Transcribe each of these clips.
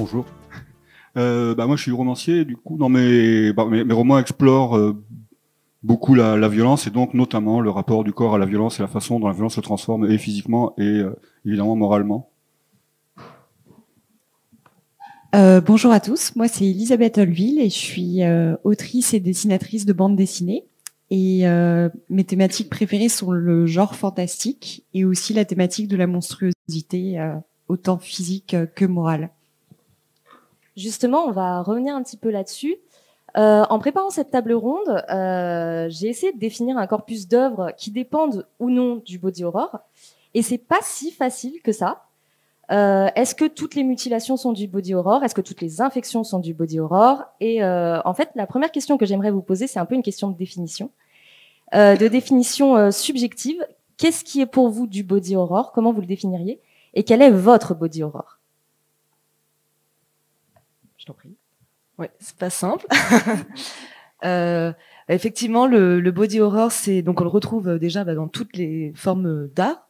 bonjour. Euh, bah moi, je suis romancier. Du coup, dans mes, bah, mes, romans explorent euh, beaucoup la, violence et donc notamment le rapport du corps à la violence et la façon dont la violence se transforme et physiquement et euh, évidemment moralement. bonjour à tous, moi c'est Elisabeth Olville et je suis autrice et dessinatrice de bande dessinée. Et mes thématiques préférées sont le genre fantastique et aussi la thématique de la monstruosité, autant physique que morale. Justement, on va revenir un petit peu là-dessus. Euh, en préparant cette table ronde, euh, j'ai essayé de définir un corpus d'œuvres qui dépendent ou non du body horror, et c'est pas si facile que ça. Euh, Est-ce que toutes les mutilations sont du body horror Est-ce que toutes les infections sont du body horror Et en fait, la première question que j'aimerais vous poser, c'est un peu une question de définition, de définition subjective. Qu'est-ce qui est pour vous du body horror Comment vous le définiriez? Et quel est votre body horror je t'en prie. Ouais, c'est pas simple. euh, effectivement, le, le, body horror, c'est donc on le retrouve euh, déjà bah, dans toutes les formes d'art.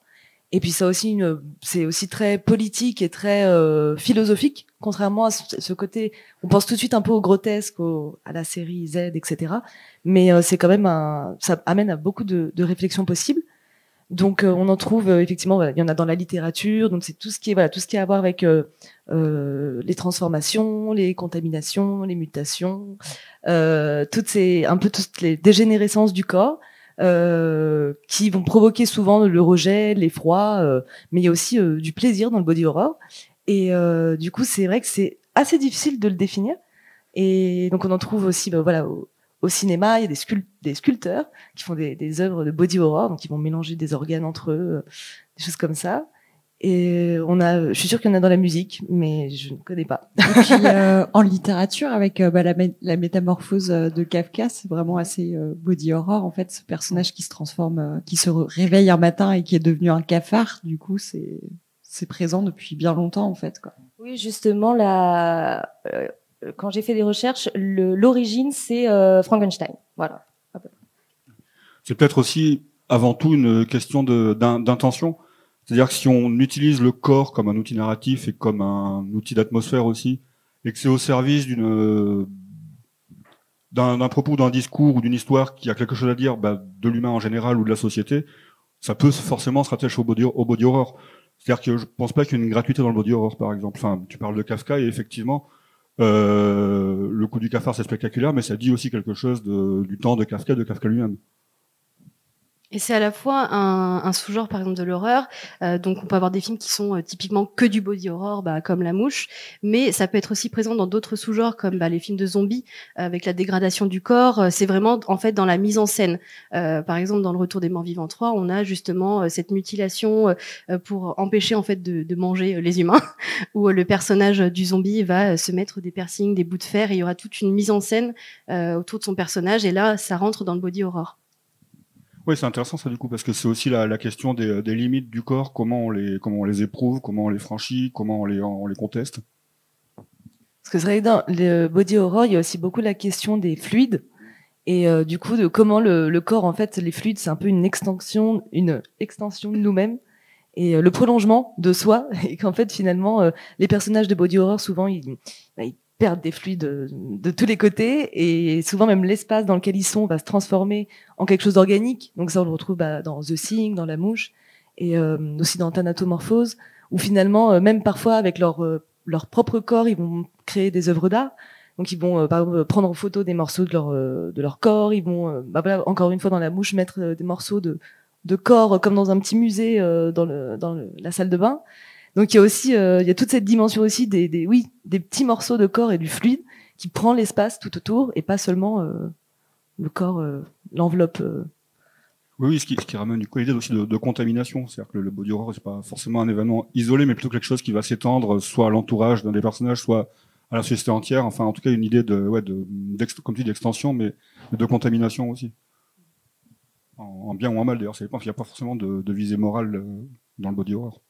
Et puis ça aussi c'est aussi très politique et très euh, philosophique, contrairement à ce, côté. On pense tout de suite un peu au grotesque, à la série Z, etc. Mais euh, c'est quand même un, ça amène à beaucoup de, de réflexions possibles. Donc euh, on en trouve euh, effectivement, il y en a dans la littérature, donc c'est tout ce qui est voilà tout ce qui a à voir avec euh, les transformations, les contaminations, les mutations, toutes ces un peu toutes les dégénérescences du corps. qui vont provoquer souvent le rejet, l'effroi, mais il y a aussi du plaisir dans le body horror. Et du coup, c'est vrai que c'est assez difficile de le définir. Et donc, on en trouve aussi, bah, voilà, cinéma, il y a des, des sculpteurs qui font des, des, œuvres de body horror, donc ils vont mélanger des organes entre eux, euh, des choses comme ça. Et on a, je suis sûre qu'il y en a dans la musique, mais je ne connais pas. Et puis euh, en littérature, avec euh, bah, la, la, métamorphose de Kafka, c'est vraiment assez body horror en fait, ce personnage qui se transforme, qui se réveille un matin et qui est devenu un cafard. Du coup, c'est c'est présent depuis bien longtemps en fait. Quoi. Oui, justement, la quand j'ai fait des recherches, l'origine, c'est euh, Frankenstein. Voilà. C'est peut-être aussi, avant tout, une question d'intention. C'est-à-dire que si on utilise le corps comme un outil narratif et comme un outil d'atmosphère aussi, et que c'est au service d'un propos, d'un discours ou d'une histoire qui a quelque chose à dire bah, de l'humain en général ou de la société, ça peut forcément se rattacher au body, horror. C'est-à-dire que je pense pas qu'il y ait une gratuité dans le body horror, par exemple. Enfin, tu parles de Kafka et effectivement, le coup du cafard, c'est spectaculaire, mais ça dit aussi quelque chose du temps de Kafka, de Kafka lui-même. Et c'est à la fois un, un sous-genre, par exemple, de l'horreur. Euh, donc, on peut avoir des films qui sont euh, typiquement que du body horror, bah, comme La Mouche. Mais ça peut être aussi présent dans d'autres sous-genres, comme bah, les films de zombies, avec la dégradation du corps. Euh, c'est vraiment, en fait, dans la mise en scène. Euh, par exemple, dans Le Retour des Morts Vivants 3, on a justement cette mutilation pour empêcher, en fait, de, de manger les humains, où le personnage du zombie va se mettre des piercings, des bouts de fer, et il y aura toute une mise en scène autour de son personnage. Et là, ça rentre dans le body horror. Oui, c'est intéressant ça du coup parce que c'est aussi la, question des, limites du corps, comment on les comment on les éprouve, comment on les franchit, comment on les on les conteste. Parce que c'est vrai que dans le body horror, il y a aussi beaucoup la question des fluides et euh, du coup de comment le, corps en fait les fluides c'est un peu une extension une extension de nous-mêmes et euh, le prolongement de soi et qu'en fait finalement euh, les personnages de body horror souvent ils, bah, ils perdent des fluides de, tous les côtés et souvent même l'espace dans lequel ils sont va se transformer en quelque chose d'organique. Donc ça on le retrouve bah, dans The Thing, dans La Mouche et euh, aussi dans Thanatomorphose où finalement euh, même parfois avec leur euh, leur propre corps ils vont créer des œuvres d'art. Donc ils vont par exemple prendre en photo des morceaux de leur de leur corps, ils vont bah, voilà, encore une fois dans La Mouche mettre des morceaux de de corps comme dans un petit musée dans le dans la salle de bain. Donc il y a aussi, euh, il y a toute cette dimension aussi des, oui, des petits morceaux de corps et du fluide qui prend l'espace tout autour et pas seulement euh, le corps, euh, l'enveloppe. Oui, ce qui, ce qui ramène du coup l'idée aussi de, contamination, c'est-à-dire que le, body horror c'est pas forcément un événement isolé, mais plutôt quelque chose qui va s'étendre soit à l'entourage d'un des personnages, soit à la société entière. Enfin, en tout cas, une idée de, ouais, de, comme tu dis, d'extension, mais de contamination aussi. En, bien ou en mal d'ailleurs, il n'y a pas forcément de visée morale dans le body horror.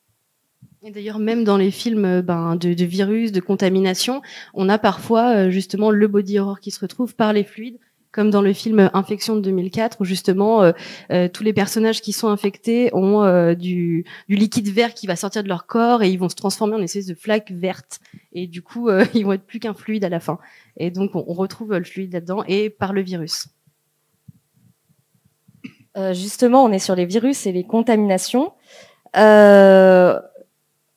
Et d'ailleurs, même dans les films euh, ben, de, virus, de contamination, on a parfois euh, justement le body horror qui se retrouve par les fluides, comme dans le film Infection de 2004, où justement euh, tous les personnages qui sont infectés ont du, liquide vert qui va sortir de leur corps et ils vont se transformer en espèce de flaque verte. Et du coup, ils vont être plus qu'un fluide à la fin. Et donc, on, retrouve le fluide là-dedans et par le virus. justement, on est sur les virus et les contaminations.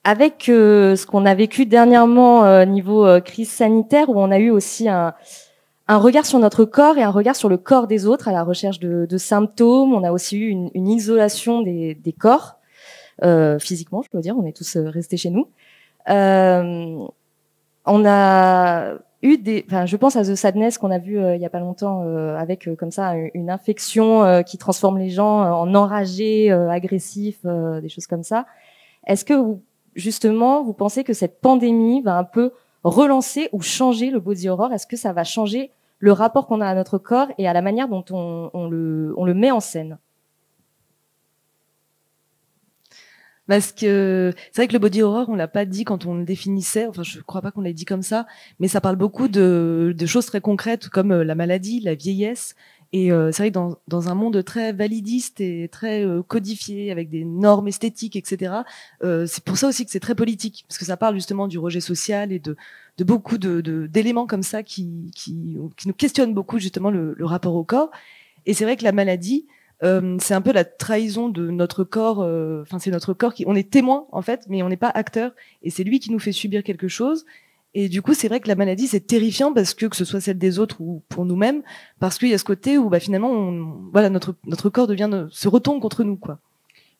Avec euh, ce qu'on a vécu dernièrement euh, niveau euh, crise sanitaire, où on a eu aussi un, un, regard sur notre corps et un regard sur le corps des autres à la recherche de, de symptômes. On a aussi eu une, une isolation des, des corps, physiquement, je peux dire, on est tous restés chez nous. on a eu des, enfin, je pense à The Sadness qu'on a vu il y a pas longtemps avec comme ça une infection qui transforme les gens en enragés, agressifs, des choses comme ça. Est-ce que vous justement, vous pensez que cette pandémie va un peu relancer ou changer le body horror? Est-ce que ça va changer le rapport qu'on a à notre corps et à la manière dont on, le, met en scène? Parce que c'est vrai que le body horror, on l'a pas dit quand on le définissait. Enfin, je crois pas qu'on l'ait dit comme ça, mais ça parle beaucoup de, de choses très concrètes comme euh, la maladie, la vieillesse, et euh, c'est vrai que dans, un monde très validiste et très euh, codifié, avec des normes esthétiques, etc., euh, c'est pour ça aussi que c'est très politique, parce que ça parle justement du rejet social et de, beaucoup d'éléments comme ça qui, nous questionnent beaucoup justement le, le rapport au corps. Et c'est vrai que la maladie, c'est un peu la trahison de notre corps. Enfin, c'est notre corps qui, on est témoin en fait, mais on n'est pas acteur. Et c'est lui qui nous fait subir quelque chose. Et du coup, c'est vrai que la maladie, c'est terrifiant parce que que ce soit celle des autres ou pour nous-mêmes, parce qu'il y a ce côté où, bah, finalement, voilà, notre notre corps devient se retourne contre nous, quoi.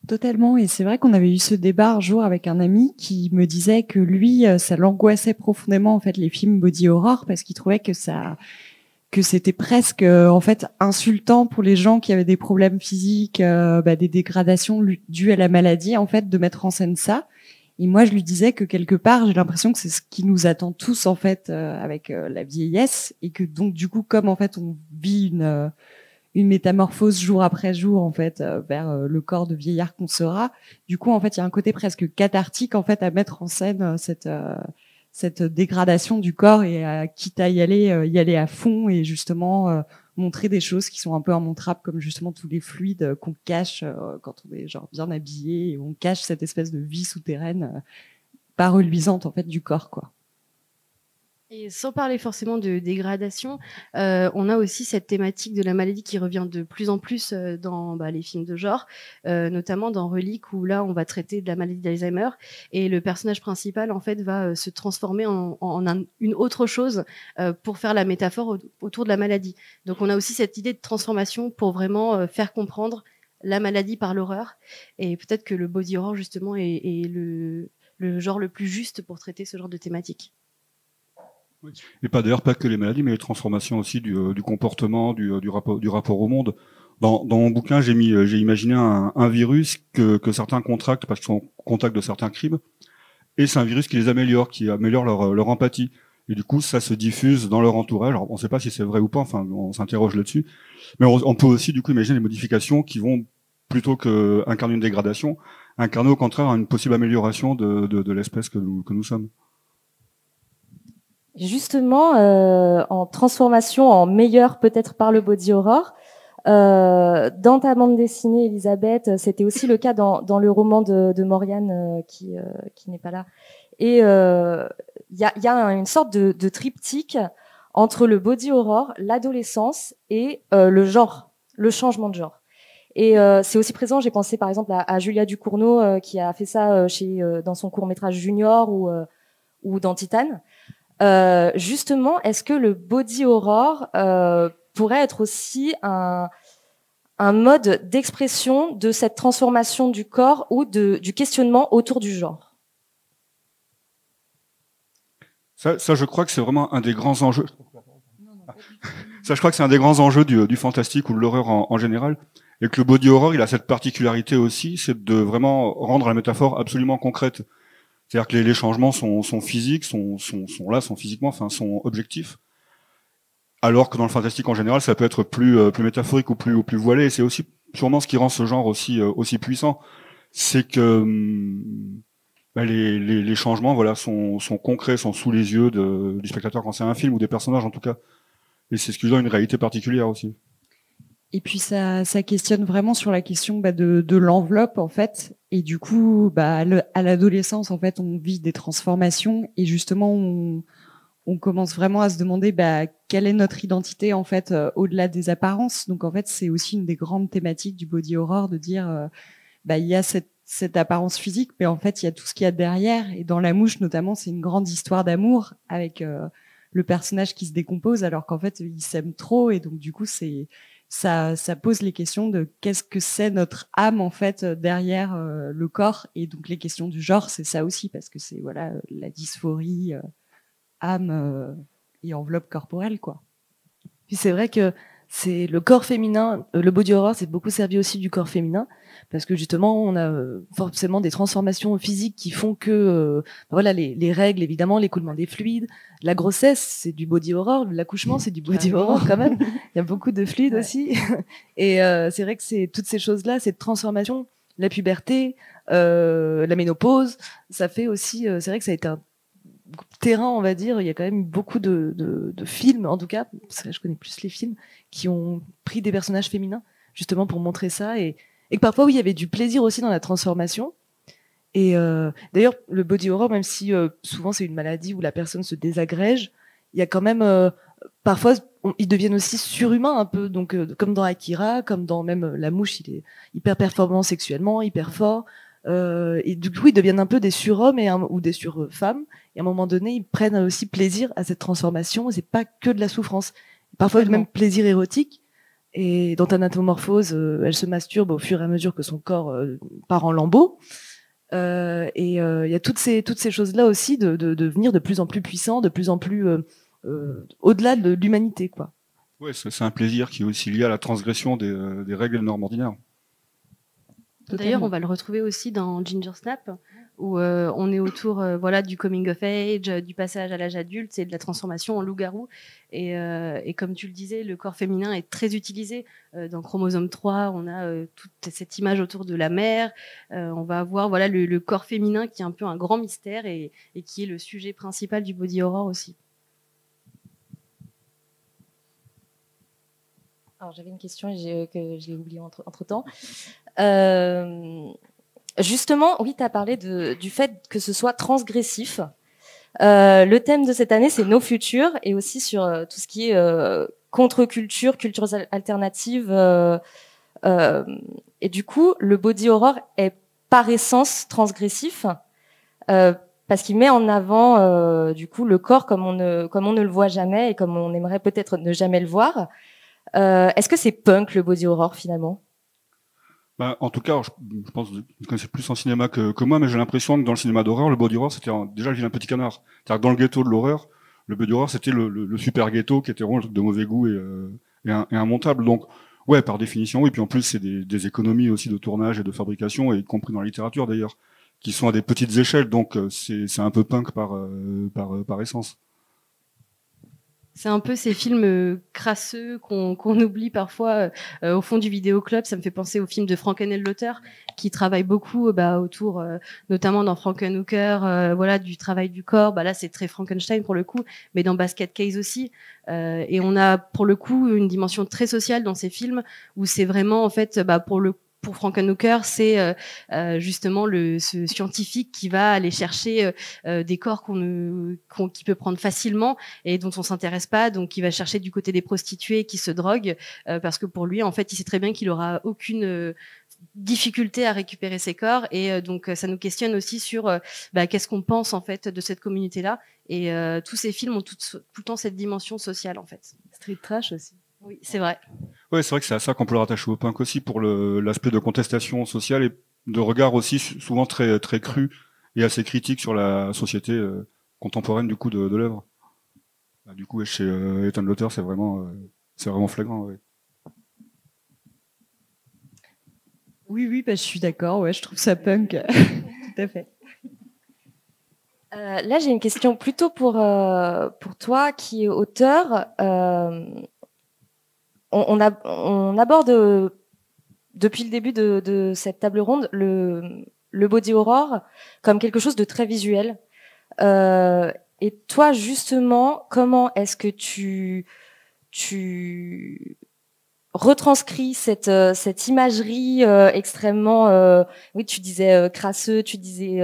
Totalement. Et c'est vrai qu'on avait eu ce débat un jour avec un ami qui me disait que lui, euh, ça l'angoissait profondément en fait les films body horror parce qu'il trouvait que ça que c'était presque euh, en fait insultant pour les gens qui avaient des problèmes physiques, euh, bah, des dégradations dues à la maladie en fait de mettre en scène ça. Et moi, je lui disais que quelque part, j'ai l'impression que c'est ce qui nous attend tous en fait euh, avec euh, la vieillesse, et que donc du coup, comme en fait on vit une euh, une métamorphose jour après jour en fait vers le corps de vieillard qu'on sera, du coup en fait il y a un côté presque cathartique en fait à mettre en scène cette cette dégradation du corps et à, quitte à y aller y aller à fond et justement montrer des choses qui sont un peu immontrables, comme justement tous les fluides qu'on cache euh, quand on est genre bien habillé, et on cache cette espèce de vie souterraine euh, pas reluisante en fait du corps, quoi. Sans parler forcément de dégradation, euh, on a aussi cette thématique de la maladie qui revient de plus en plus euh, dans bah, les films de genre, euh, notamment dans Relique où là on va traiter de la maladie d'Alzheimer et le personnage principal en fait va se transformer en, en un, une autre chose pour faire la métaphore autour de la maladie. Donc on a aussi cette idée de transformation pour vraiment faire comprendre la maladie par l'horreur et peut-être que le body horror justement est, le genre le plus juste pour traiter ce genre de thématique. Et pas d'ailleurs pas que les maladies, mais les transformations aussi du, euh, du comportement, du, euh, du, rapport, du rapport au monde. Dans, dans mon bouquin, j'ai mis, euh, j'ai imaginé un, un, virus que, que certains contractent parce qu'ils sont en contact de certains crimes, et c'est un virus qui les améliore, qui améliore leur, leur empathie. Et du coup, ça se diffuse dans leur entourage. Alors, on ne sait pas si c'est vrai ou pas. Enfin, on s'interroge là-dessus. Mais on, on, peut aussi, du coup, imaginer des modifications qui vont plutôt que incarner une dégradation, incarner au contraire une possible amélioration de, de, de l'espèce que nous, que nous sommes. Justement, euh, en transformation en meilleur peut-être par le body horror, euh, dans ta bande dessinée, Elisabeth, c'était aussi le cas dans, dans le roman de, de Morgane euh, qui, euh, qui n'est pas là. Et il euh, y, a, y, a, une sorte de, de, triptyque entre le body horror, l'adolescence et euh, le genre, le changement de genre. Et c'est aussi présent. J'ai pensé par exemple à, Julia Ducournau qui a fait ça chez dans son court métrage Junior ou ou dans Titane. Euh, justement, est-ce que le body horror euh, pourrait être aussi un, mode d'expression de cette transformation du corps ou de, du questionnement autour du genre? Ça, je crois que c'est vraiment un des grands enjeux. Ça, je crois que c'est un des grands enjeux du, fantastique ou de l'horreur en, général, et que le body horror, il a cette particularité aussi, c'est de vraiment rendre la métaphore absolument concrète. C'est-à-dire que les, changements sont, physiques, sont, là, sont physiquement, enfin, sont objectifs. Alors que dans le fantastique en général, ça peut être plus, euh, métaphorique ou plus, ou plus voilé. C'est aussi sûrement ce qui rend ce genre aussi, euh, puissant. C'est que hum, bah, les, changements voilà, sont, concrets, sont sous les yeux du spectateur quand c'est un film ou des personnages en tout cas. et c'est ce qui donne une réalité particulière aussi. Et puis ça, ça questionne vraiment sur la question bah, de, de l'enveloppe en fait. Et du coup, bah, à l'adolescence en fait, on vit des transformations et justement on, on commence vraiment à se demander bah, quelle est notre identité en fait euh, au-delà des apparences. Donc en fait, c'est aussi une des grandes thématiques du body horror de dire euh, bah, il y a cette, cette apparence physique, mais en fait il y a tout ce qu'il y a derrière. Et dans La Mouche notamment, c'est une grande histoire d'amour avec euh, le personnage qui se décompose alors qu'en fait il s'aime trop et donc du coup c'est ça, pose les questions de qu'est-ce que c'est notre âme en fait derrière euh, le corps et donc les questions du genre c'est ça aussi parce que c'est voilà la dysphorie euh, âme euh, et enveloppe corporelle quoi. Puis c'est vrai que c'est le corps féminin, le body horror c'est beaucoup servi aussi du corps féminin parce que justement on a euh, forcément des transformations physiques qui font que euh, voilà les, les, règles évidemment l'écoulement des fluides la grossesse c'est du body horror l'accouchement c'est du body horror quand même. Il y a beaucoup de fluides aussi. Et euh, c'est vrai que c'est toutes ces choses là cette transformation la puberté la ménopause ça fait aussi c'est vrai que ça a été un terrain, on va dire, il y a quand même beaucoup de, de, de films, en tout cas, parce que je connais plus les films, qui ont pris des personnages féminins, justement pour montrer ça, et, et que parfois, oui, il y avait du plaisir aussi dans la transformation. Et euh, d'ailleurs, le body horror, même si euh, souvent c'est une maladie où la personne se désagrège, il y a quand même euh, parfois ils deviennent aussi surhumains un peu, donc comme dans Akira, comme dans même la mouche, il est hyper performant sexuellement, hyper fort, et du coup ils deviennent un peu des surhommes et ou des surfemmes. Et à un moment donné, ils prennent aussi plaisir à cette transformation. C'est pas que de la souffrance, parfois même plaisir érotique. Et dans Anatomorphose, euh, elle se masturbe au fur et à mesure que son corps euh, part en lambeaux. Euh, et il y a toutes ces toutes ces choses là aussi de, de, de devenir de plus en plus puissant, de plus en plus au-delà de l'humanité, quoi. Ouais, c'est un plaisir qui est aussi lié à la transgression des, des règles et normes ordinaires. D'ailleurs, on va le retrouver aussi dans Ginger Snap, où euh, on est autour euh, voilà du coming of age, euh, du passage à l'âge adulte et de la transformation en loup-garou. Et, comme tu le disais, le corps féminin est très utilisé. dans Chromosome 3, on a toute cette image autour de la mère. on va avoir voilà le, corps féminin qui est un peu un grand mystère et, qui est le sujet principal du body horror aussi. Alors j'avais une question que j'ai oubliée entre temps. Justement, oui, tu as parlé de, du fait que ce soit transgressif. Euh, le thème de cette année, c'est nos futurs et aussi sur euh, tout ce qui est euh, contre-culture, culture alternative. Euh, euh, et du coup, le body horror est par essence transgressif parce qu'il met en avant du coup le corps comme on ne comme on ne le voit jamais et comme on aimerait peut-être ne jamais le voir. Est-ce que c'est punk le body horror finalement? Bah, en tout cas, je, pense que vous connaissez plus en cinéma que, moi, mais j'ai l'impression que dans le cinéma d'horreur, le body horror, c'était déjà le vilain petit canard. C'est-à-dire que dans le ghetto de l'horreur, le body horror, c'était le, le, super ghetto qui était vraiment de mauvais goût et, euh, un, immontable. Donc, ouais, par définition, oui. Puis en plus, c'est des, économies aussi de tournage et de fabrication, et y compris dans la littérature d'ailleurs, qui sont à des petites échelles. Donc, euh, c'est un peu punk par, euh, essence. C'est un peu ces films euh, crasseux qu'on oublie parfois euh, au fond du vidéoclub. Ça me fait penser au film de Frankenheimer qui travaille beaucoup euh, bah, autour, notamment dans Frankenhooker, voilà, du travail du corps. Bah, là, c'est très Frankenstein pour le coup, mais dans Basket Case aussi. et on a pour le coup une dimension très sociale dans ces films où c'est vraiment en fait, bah, pour le pour Frankenhooker, c'est euh, euh, justement le ce scientifique qui va aller chercher euh, des corps qu'on qui peut prendre facilement et dont on s'intéresse pas, donc il va chercher du côté des prostituées qui se droguent parce que pour lui, en fait, il sait très bien qu'il aura aucune difficulté à récupérer ses corps et donc ça nous questionne aussi sur bah, qu'est-ce qu'on pense en fait de cette communauté là et tous ces films ont tout, tout le temps cette dimension sociale en fait. Street trash aussi. Oui, c'est vrai. Oui, c'est vrai que c'est à ça qu'on peut le rattacher au punk aussi pour l'aspect de contestation sociale et de regard aussi souvent très très cru et assez critique sur la société euh, contemporaine du coup de, de l'œuvre. Bah, du coup, chez euh, Ethan Lotter, c'est vraiment euh, c'est vraiment flagrant. Ouais. Oui, oui, bah, je suis d'accord. Ouais, je trouve ça punk. Tout à fait. Euh, là, j'ai une question plutôt pour euh, pour toi qui est auteur. On, aborde euh, depuis le début de, cette table ronde le, body horror comme quelque chose de très visuel. Euh, et toi, justement, comment est-ce que tu retranscris cette euh, imagerie extrêmement oui tu disais crasseux tu disais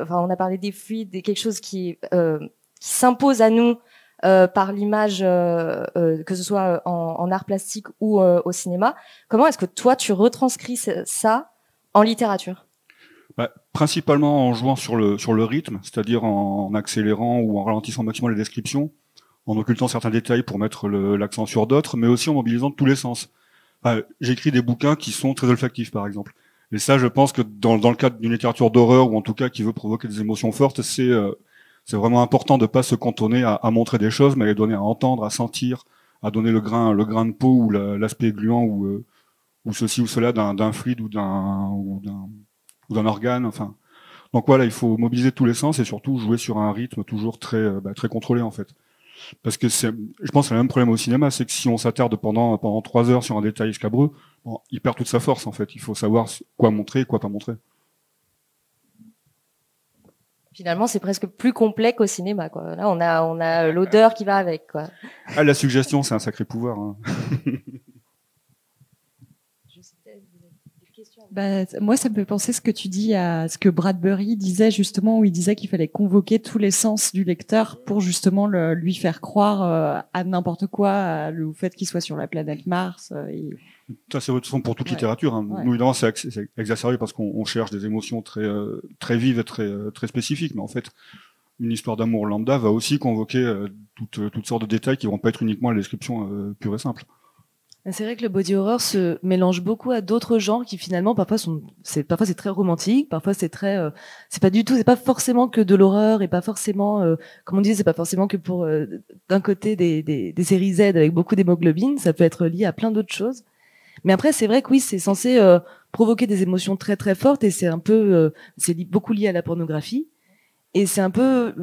enfin on a parlé des fluides des quelque chose qui s'impose à nous par l'image que ce soit en, en art plastique ou au cinéma comment est-ce que toi tu retranscris ça en littérature? Bah, principalement en jouant sur le sur le rythme c'est-à-dire en accélérant ou en ralentissant maximum les descriptions en occultant certains détails pour mettre l'accent sur d'autres, mais aussi en mobilisant tous les sens. J'écris des bouquins qui sont très olfactifs, par exemple. Et ça, je pense que dans, dans le cadre d'une littérature d'horreur, ou en tout cas qui veut provoquer des émotions fortes, c'est euh, c'est vraiment important de pas se cantonner à, montrer des choses, mais à les donner à entendre, à sentir, à donner le grain, le grain de peau ou l'aspect gluant ou, euh, ou ceci ou cela d'un fluide ou d'un organe. Enfin, donc voilà, il faut mobiliser tous les sens et surtout jouer sur un rythme toujours très euh, bah, très contrôlé en fait. Parce que je pense, que le même problème au cinéma, c'est que si on s'attarde pendant pendant trois heures sur un détail escabreux, il perd toute sa force en fait. Il faut savoir quoi montrer, quoi pas montrer. Finalement, c'est presque plus complet qu'au cinéma. Quoi. Là, on a on a l'odeur qui va avec. Quoi. Ah, la suggestion, c'est un sacré pouvoir. Hein. Bah, moi, ça me fait penser ce que tu dis à ce que Bradbury disait justement, où il disait qu'il fallait convoquer tous les sens du lecteur pour justement le, lui faire croire euh, à n'importe quoi, à le fait qu'il soit sur la planète Mars. Euh, et... Ça, c'est votre pour toute littérature. Hein. Nous, évidemment, c'est exacerbé parce qu'on cherche des émotions très, euh, très vives et très, très spécifiques. Mais en fait, une histoire d'amour lambda va aussi convoquer toutes, toutes sortes de détails qui vont pas être uniquement la description pure et simple. C'est vrai que le body horror se mélange beaucoup à d'autres genres qui finalement parfois sont, c'est parfois c'est très romantique, parfois c'est très, euh, c'est pas du tout, c'est pas forcément que de l'horreur et pas forcément, euh, comme on dit, c'est pas forcément que pour euh, d'un côté des, des, des, séries Z avec beaucoup d'hémoglobine, ça peut être lié à plein d'autres choses. Mais après c'est vrai que oui, c'est censé provoquer des émotions très très fortes et c'est un peu, c'est beaucoup lié à la pornographie et c'est un peu,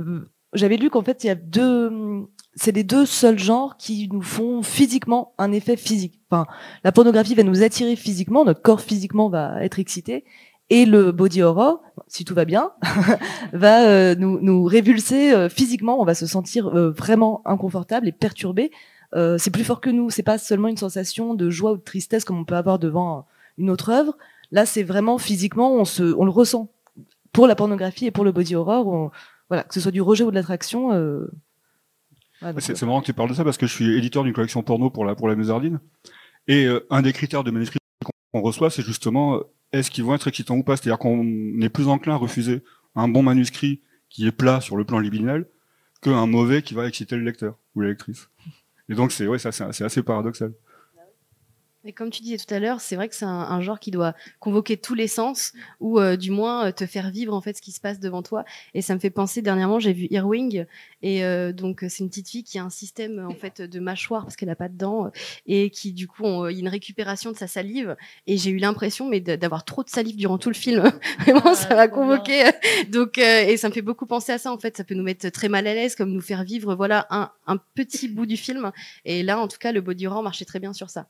j'avais lu qu'en fait il y a deux c'est les deux seuls genres qui nous font physiquement un effet physique. Enfin, la pornographie va nous attirer physiquement, notre corps physiquement va être excité, et le body horror, si tout va bien, va euh, nous, nous révulser euh, physiquement. On va se sentir euh, vraiment inconfortable et perturbé. C'est plus fort que nous. C'est pas seulement une sensation de joie ou de tristesse comme on peut avoir devant une autre œuvre. Là, c'est vraiment physiquement, on se, on le ressent. Pour la pornographie et pour le body horror, voilà, que ce soit du rejet ou de l'attraction c'est marrant que tu parles de ça parce que je suis éditeur d'une collection porno pour la pour la Musardine et euh, un des critères de manuscrits qu'on reçoit c'est justement euh, est-ce qu'ils vont être excitants ou pas? C'est-à-dire qu'on est plus enclin à refuser un bon manuscrit qui est plat sur le plan libidinal qu'un mauvais qui va exciter le lecteur ou la lectrice et donc c'est ouais assez paradoxal et comme tu disais tout à l'heure, c'est vrai que c'est un, genre qui doit convoquer tous les sens ou euh, du moins euh, te faire vivre en fait ce qui se passe devant toi. Et ça me fait penser dernièrement, j'ai vu Earwing et euh, donc c'est une petite fille qui a un système en fait de mâchoire parce qu'elle a pas de dents et qui du coup a une récupération de sa salive. Et j'ai eu l'impression mais d'avoir trop de salive durant tout le film. Vraiment, ah, ça m'a convoqué. donc et ça me fait beaucoup penser à ça en fait. Ça peut nous mettre très mal à l'aise, comme nous faire vivre voilà un, un petit bout du film. Et là en tout cas le body horror marchait très bien sur ça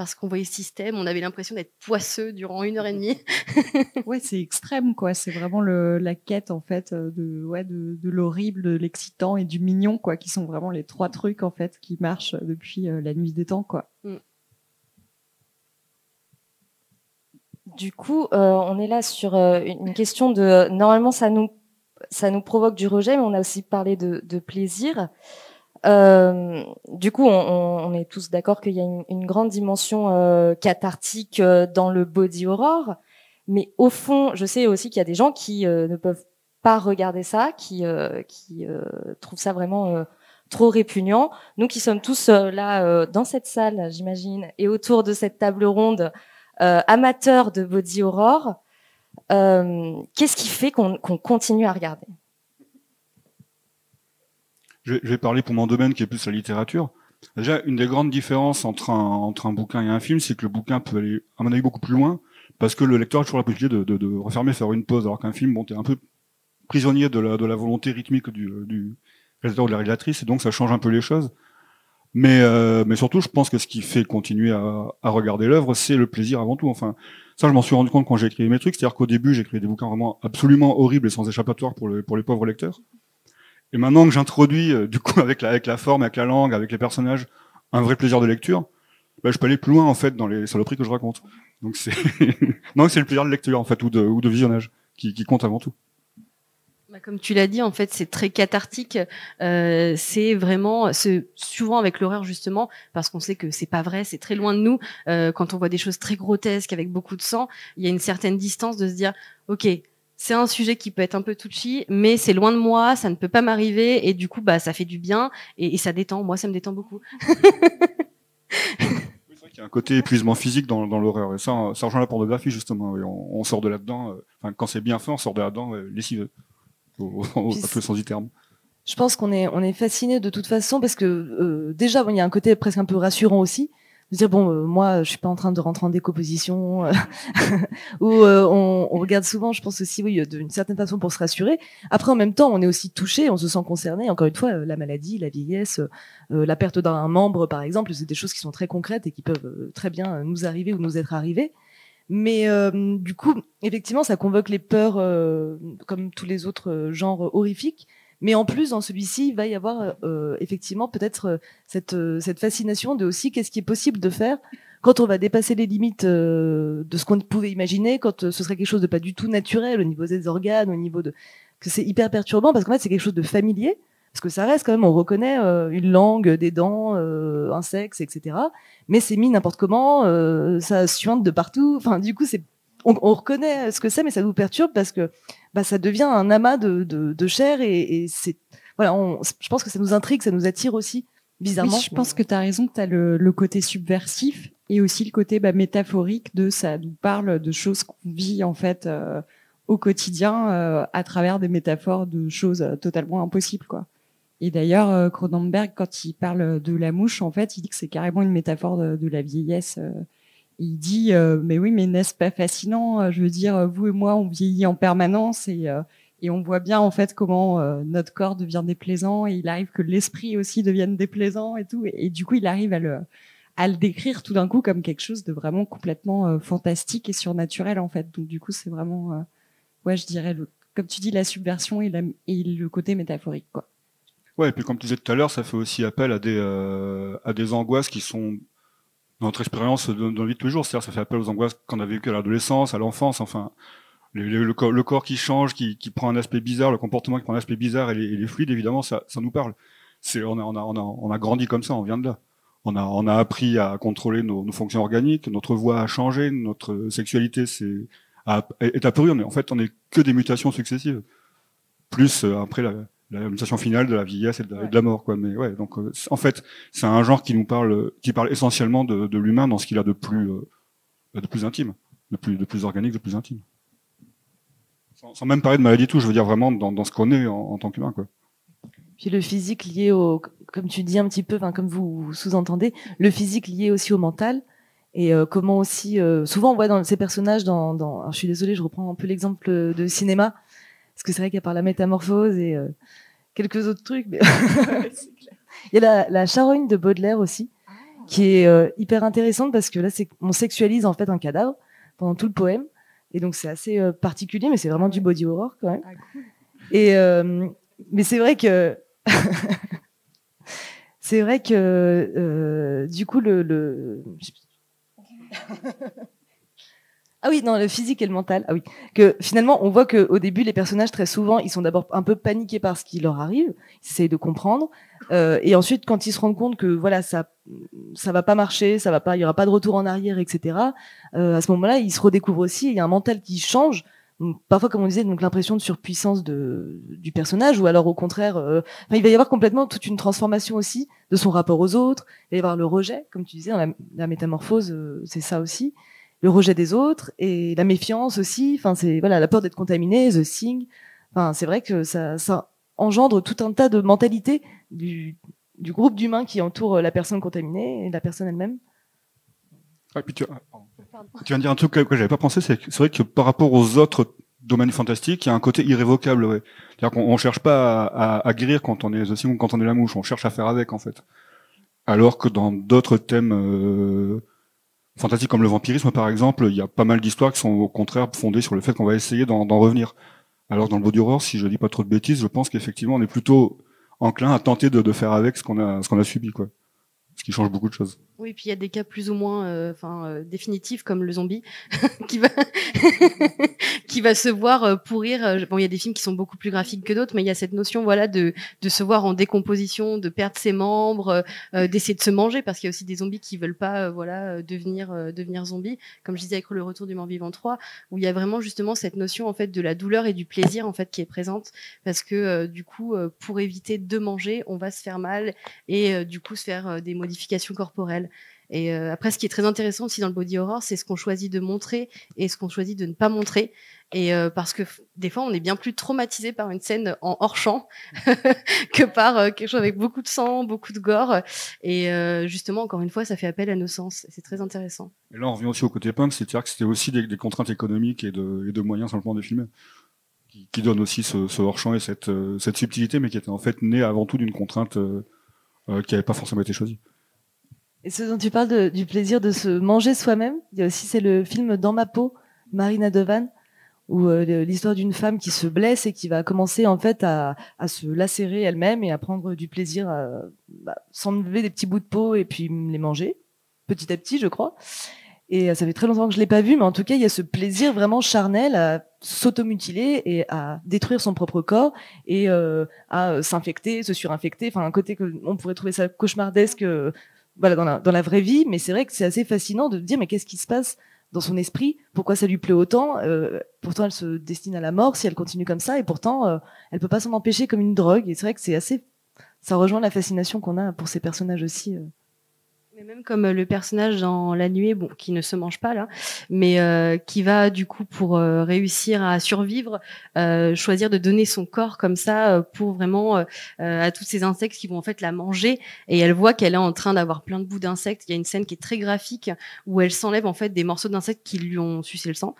parce qu'on voyait le système, on avait l'impression d'être poisseux durant une heure et demie. ouais, c'est extrême, quoi. C'est vraiment le, la quête, en fait, euh, de, ouais, de, de l'horrible, de l'excitant et du mignon, quoi, qui sont vraiment les trois trucs, en fait, qui marchent depuis euh, la nuit des temps, quoi. Mm. Du coup, euh, on est là sur une question de. Normalement, ça nous, ça nous provoque du rejet, mais on a aussi parlé de, de plaisir. Euh, du coup, on, est tous d'accord qu'il y a une, une grande dimension euh, cathartique euh, dans le body horror, mais au fond, je sais aussi qu'il y a des gens qui euh, ne peuvent pas regarder ça, qui, qui trouvent ça vraiment trop répugnant. Nous qui sommes tous là dans cette salle, j'imagine, et autour de cette table ronde, amateurs de body horror, qu'est-ce qui fait qu'on continue à regarder? Je, vais parler pour mon domaine qui est plus la littérature. Déjà, une des grandes différences entre un, entre un bouquin et un film, c'est que le bouquin peut aller, à mon avis, beaucoup plus loin, parce que le lecteur a toujours la possibilité de, de, de refermer, faire une pause, alors qu'un film, bon, t'es un peu prisonnier de la, de la volonté rythmique du, du réalisateur ou de la réalisatrice, et donc ça change un peu les choses. Mais, euh, mais surtout, je pense que ce qui fait continuer à, à regarder l'œuvre, c'est le plaisir avant tout. Enfin, ça, je m'en suis rendu compte quand j'ai écrit mes trucs, c'est-à-dire qu'au début, j'écrivais des bouquins vraiment absolument horribles et sans échappatoire pour, le, pour les pauvres lecteurs. Et maintenant que j'introduis, euh, du coup, avec la, avec la forme, avec la langue, avec les personnages, un vrai plaisir de lecture, bah, je peux aller plus loin en fait dans les saloperies que je raconte. Donc c'est non, c'est le plaisir de lecture en fait ou de, ou de visionnage qui, qui compte avant tout. Bah, comme tu l'as dit, en fait, c'est très cathartique. Euh, c'est vraiment, souvent avec l'horreur justement, parce qu'on sait que c'est pas vrai, c'est très loin de nous. Euh, quand on voit des choses très grotesques avec beaucoup de sang, il y a une certaine distance de se dire, ok, c'est un sujet qui peut être un peu touchy, mais c'est loin de moi, ça ne peut pas m'arriver, et du coup, bah, ça fait du bien et, et ça détend. Moi, ça me détend beaucoup. Il y a un côté épuisement physique dans, dans l'horreur, et ça, ça rejoint la pornographie justement. On, on sort de là-dedans. Euh, quand c'est bien fait, on sort de là-dedans euh, lessiveux au, au, peu sens du terme. Je pense qu'on est on est fasciné de toute façon parce que euh, déjà bon, il y a un côté presque un peu rassurant aussi de dire bon euh, moi je suis pas en train de rentrer en décomposition euh, ou euh, on, on regarde souvent je pense aussi oui d'une certaine façon pour se rassurer. Après en même temps on est aussi touché on se sent concerné. Encore une fois euh, la maladie la vieillesse euh, la perte d'un membre par exemple c'est des choses qui sont très concrètes et qui peuvent euh, très bien nous arriver ou nous être arrivées. Mais euh, du coup effectivement ça convoque les peurs euh, comme tous les autres euh, genres horrifiques mais en plus, dans celui-ci, il va y avoir euh, effectivement peut-être euh, cette, euh, cette fascination de aussi qu'est-ce qui est possible de faire quand on va dépasser les limites euh, de ce qu'on pouvait imaginer, quand euh, ce serait quelque chose de pas du tout naturel au niveau des organes, au niveau de que c'est hyper perturbant parce qu'en fait c'est quelque chose de familier parce que ça reste quand même on reconnaît euh, une langue, des dents, euh, un sexe, etc. Mais c'est mis n'importe comment, euh, ça suinte de partout. Enfin du coup c'est on, on reconnaît ce que c'est, mais ça nous perturbe parce que bah, ça devient un amas de, de, chair et, c'est voilà, je pense que ça nous intrigue, ça nous attire aussi bizarrement. Je pense que tu as raison, tu as le, côté subversif et aussi le côté bah, métaphorique de ça nous parle de choses qu'on vit en fait euh, au quotidien euh, à travers des métaphores de choses euh, totalement impossibles quoi. Et d'ailleurs Cronenberg quand il parle de la mouche en fait, il dit que c'est carrément une métaphore de, la vieillesse il dit euh, mais oui mais n'est-ce pas fascinant euh, je veux dire vous et moi on vieillit en permanence et euh, et on voit bien en fait comment notre corps devient déplaisant et il arrive que l'esprit aussi devienne déplaisant et tout. Et, du coup il arrive à le à le décrire tout d'un coup comme quelque chose de vraiment complètement fantastique et surnaturel en fait. Donc du coup c'est vraiment ouais je dirais comme tu dis la subversion et, le côté métaphorique quoi. Ouais, et puis comme tu disais tout à l'heure, ça fait aussi appel à des à des angoisses qui sont notre expérience de- la vie de tous les jours. C'est-à-dire, ça fait appel aux angoisses qu'on a vécues à l'adolescence, à l'enfance. Enfin, les- les- le, corps, le corps qui change, qui, qui prend un aspect bizarre, le comportement qui prend un aspect bizarre et les, et les fluides, évidemment, ça, ça nous parle. C'est on a, on a on a on a grandi comme ça, on vient de là. On a on a appris à contrôler nos, nos fonctions organiques, notre voix a changé, notre sexualité c'est a- est apparue. Mais en fait, on est que des mutations successives. Plus euh, après la, la mutation finale de la vieillesse et de, la- et de la mort quoi. Mais ouais donc euh, en fait c'est un genre qui nous parle qui parle essentiellement de, de l'humain dans ce qu'il a de plus euh, de plus intime de plus de plus organique de plus intime. Sans, sans même parler de maladie et tout je veux dire vraiment dans, dans ce qu'on est en, en tant qu'humain quoi. Puis le physique lié au, comme tu dis un petit peu, enfin comme vous sous-entendez, le physique lié aussi au mental. Et euh, comment aussi, souvent on voit dans ces personnages, dans, dans alors, je suis désolée, je reprends un peu l'exemple de cinéma, parce que c'est vrai qu'il y a par la métamorphose et quelques autres trucs. mais- Il y a la, la charogne de Baudelaire aussi, qui est euh, hyper intéressante parce que là, on sexualise en fait un cadavre pendant tout le poème, et donc c'est assez euh, particulier, mais c'est vraiment du body horror quand même. Et euh, mais c'est vrai que c'est vrai que du coup le, le... ah oui non le physique et le mental ah oui que finalement on voit que au début les personnages très souvent ils sont d'abord un peu paniqués par ce qui leur arrive ils essayent de comprendre euh, et ensuite quand ils se rendent compte que voilà ça ça va pas marcher ça va pas il y aura pas de retour en arrière etc euh, à ce moment-là ils se redécouvrent aussi il y a un mental qui change parfois, comme on disait, donc l'impression de surpuissance de, du personnage, ou alors au contraire, euh, il va y avoir complètement toute une transformation aussi de son rapport aux autres. Il va y avoir le rejet, comme tu disais, dans la, la métamorphose, euh, c'est ça aussi, le rejet des autres et la méfiance aussi. Enfin, c'est voilà la peur d'être contaminé, the thing. Enfin, c'est vrai que ça, ça engendre tout un tas de mentalités du, du groupe d'humains qui entoure la personne contaminée et la personne elle-même. Ah, puis tu, ah, tu viens de dire un truc que j'avais pas pensé c'est vrai que par rapport aux autres domaines fantastiques il y a un côté irrévocable ouais c'est-à-dire qu'on on cherche pas à, à, à guérir quand on est the Thing ou quand on est la mouche on cherche à faire avec en fait alors que dans d'autres thèmes euh, fantastiques comme le vampirisme par exemple, il y a pas mal d'histoires qui sont au contraire fondées sur le fait qu'on va essayer d'en revenir. Alors dans le body horror, si je dis pas trop de bêtises, je pense qu'effectivement on est plutôt enclin à tenter de, faire avec ce qu'on a subi ce qui change beaucoup de choses. Oui, puis il y a des cas plus ou moins, euh, enfin, euh, définitifs comme le zombie qui va qui va se voir euh, pourrir. euh, Bon, il y a des films qui sont beaucoup plus graphiques que d'autres, mais il y a cette notion, voilà, de de se voir en décomposition, de perdre ses membres, euh, d'essayer de se manger, parce qu'il y a aussi des zombies qui veulent pas, voilà, devenir devenir zombies, comme je disais avec le Retour du Mort-Vivant 3, où il y a vraiment justement cette notion en fait de la douleur et du plaisir en fait qui est présente, parce que du coup, pour éviter de manger, on va se faire mal et du coup se faire des modifications corporelles. Et euh, après, ce qui est très intéressant aussi dans le body horror, c'est ce qu'on choisit de montrer et ce qu'on choisit de ne pas montrer. Et euh, parce que des fois, on est bien plus traumatisé par une scène en hors champ que par euh, quelque chose avec beaucoup de sang, beaucoup de gore. Et justement, encore une fois, ça fait appel à nos sens. C'est très intéressant. Et là, on revient aussi au côté punk, c'est-à-dire que c'était aussi des, contraintes économiques et de, moyens simplement de filmer, qui, donnent aussi ce, ce hors-champ et cette, cette subtilité, mais qui était en fait née avant tout d'une contrainte qui n'avait pas forcément été choisie. Et ce dont tu parles du plaisir de se manger soi-même, il y a aussi c'est le film Dans ma peau, Marina Devan, où euh, l'histoire d'une femme qui se blesse et qui va commencer en fait à, se lacérer elle-même et à prendre du plaisir à bah, s'enlever des petits bouts de peau et puis les manger petit à petit, je crois. Et euh, ça fait très longtemps que je l'ai pas vu, mais en tout cas, il y a ce plaisir vraiment charnel à s'automutiler et à détruire son propre corps et euh, à euh, s'infecter, se surinfecter. Enfin, un côté que on pourrait trouver ça cauchemardesque, euh, voilà, dans la, vraie vie. Mais c'est vrai que c'est assez fascinant de dire, mais qu'est-ce qui se passe dans son esprit? Pourquoi ça lui plaît autant? Euh, Pourtant, elle se destine à la mort si elle continue comme ça, et pourtant, euh, elle peut pas s'en empêcher comme une drogue. Et c'est vrai que c'est assez, ça rejoint la fascination qu'on a pour ces personnages aussi. euh. Même comme euh, le personnage dans La Nuée, bon, qui ne se mange pas là, mais euh, qui va du coup pour euh, réussir à survivre, euh, choisir de donner son corps comme ça euh, pour vraiment euh, à tous ces insectes qui vont en fait la manger. Et elle voit qu'elle est en train d'avoir plein de bouts d'insectes. Il y a une scène qui est très graphique où elle s'enlève en fait des morceaux d'insectes qui lui ont sucé le sang.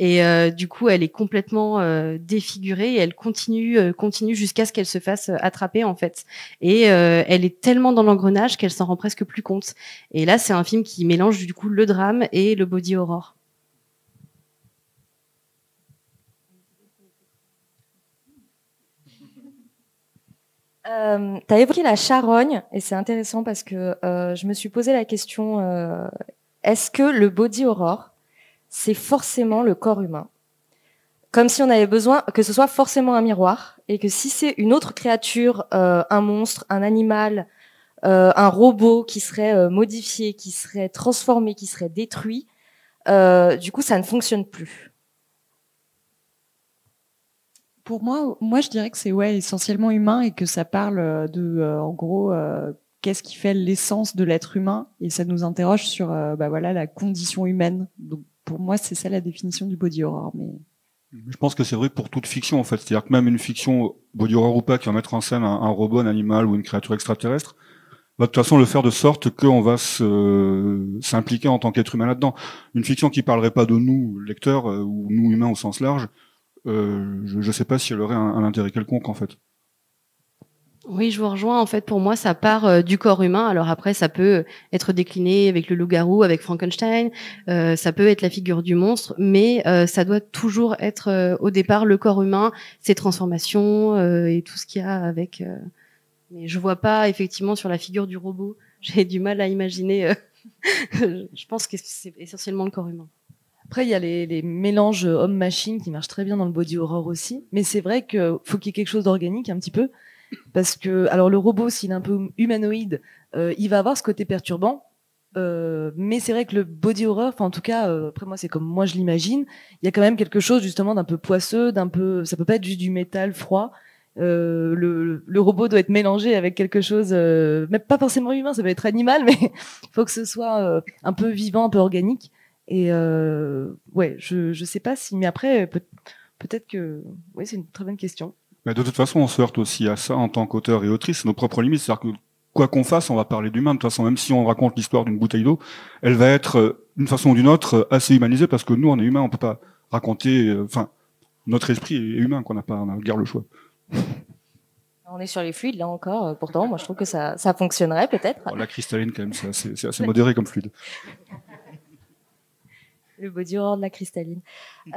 Et du coup, elle est complètement défigurée et elle continue, continue jusqu'à ce qu'elle se fasse attraper en fait. Et elle est tellement dans l'engrenage qu'elle s'en rend presque plus compte. Et là, c'est un film qui mélange du coup le drame et le body horror. Euh, tu évoqué la charogne et c'est intéressant parce que euh, je me suis posé la question euh, est-ce que le body horror c'est forcément le corps humain? Comme si on avait besoin que ce soit forcément un miroir et que si c'est une autre créature, euh, un monstre, un animal, euh, un robot qui serait euh, modifié, qui serait transformé, qui serait détruit, euh, du coup ça ne fonctionne plus. Pour moi, moi je dirais que c'est ouais essentiellement humain et que ça parle de, euh, en gros, euh, qu'est-ce qui fait l'essence de l'être humain et ça nous interroge sur, euh, bah voilà, la condition humaine. Donc pour moi, c'est ça la définition du body horror. Mais Je pense que c'est vrai pour toute fiction en fait, c'est-à-dire que même une fiction body horror ou pas qui va mettre en scène un, un robot, un animal ou une créature extraterrestre, va de toute façon le faire de sorte qu'on va s'impliquer en tant qu'être humain là-dedans. Une fiction qui parlerait pas de nous lecteurs euh, ou nous humains au sens large, euh, je, je sais pas si elle aurait un, un intérêt quelconque en fait. Oui, je vous rejoins. En fait, pour moi, ça part euh, du corps humain. Alors après, ça peut être décliné avec le loup-garou, avec Frankenstein. euh, ça peut être la figure du monstre, mais euh, ça doit toujours être au départ le corps humain, ses transformations et tout ce qu'il y a avec. Mais je vois pas effectivement sur la figure du robot. J'ai du mal à imaginer. euh, je pense que c'est essentiellement le corps humain. Après, il y a les, mélanges homme-machine qui marchent très bien dans le body horror aussi. Mais c'est vrai qu'il faut qu'il y ait quelque chose d'organique un petit peu. Parce que, alors le robot, s'il est un peu humanoïde, euh, il va avoir ce côté perturbant. Euh, mais c'est vrai que le body horror, enfin en tout cas, après moi c'est comme moi je l'imagine, il y a quand même quelque chose justement d'un peu poisseux, d'un peu, ça peut pas être juste du métal froid. Euh, le, robot doit être mélangé avec quelque chose, euh, même pas forcément humain, ça peut être animal, mais il faut que ce soit euh, un peu vivant, un peu organique. Et ouais, je je sais pas si, mais après peut, peut-être que, oui, c'est une très bonne question. De toute façon, on se heurte aussi à ça en tant qu'auteur et autrice, nos propres limites. C'est-à-dire que quoi qu'on fasse, on va parler d'humain. De toute façon, même si on raconte l'histoire d'une bouteille d'eau, elle va être d'une façon ou d'une autre assez humanisée parce que nous, on est humain, on peut pas raconter. Enfin, notre esprit est humain, qu'on n'a pas, on a guère le choix. On est sur les fluides là encore. Pourtant, moi je trouve que ça, ça fonctionnerait peut-être. Bon, la cristalline, quand même, c'est assez, c'est assez modéré comme fluide. Le body horror de la cristalline.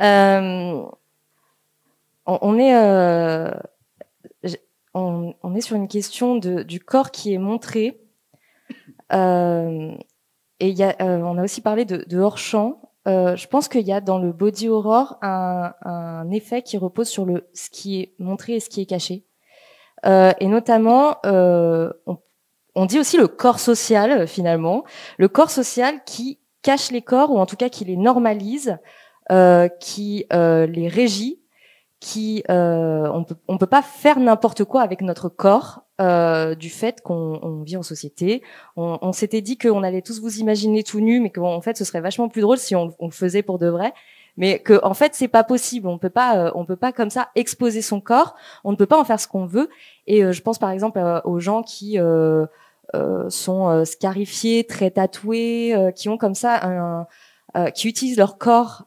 Euh, on, on est, euh, on, on est sur une question de, du corps qui est montré. Euh, et y a, on a aussi parlé de, de hors champ. Euh, je pense qu'il y a dans le body horror un, effet qui repose sur le ce qui est montré et ce qui est caché. Euh, et notamment, euh, on, on, dit aussi le corps social finalement, le corps social qui cache les corps ou en tout cas qui les normalise, qui les régit, qui on peut on peut pas faire n'importe quoi avec notre corps euh, du fait qu'on vit en société. On, on s'était dit qu'on allait tous vous imaginer tout nus, mais qu'en fait ce serait vachement plus drôle si on, on, le faisait pour de vrai. Mais que en fait c'est pas possible. On peut pas, euh, on peut pas comme ça exposer son corps. On ne peut pas en faire ce qu'on veut. Et euh, je pense par exemple euh, aux gens qui sont scarifiés, très tatoués, qui ont comme ça un, qui utilisent leur corps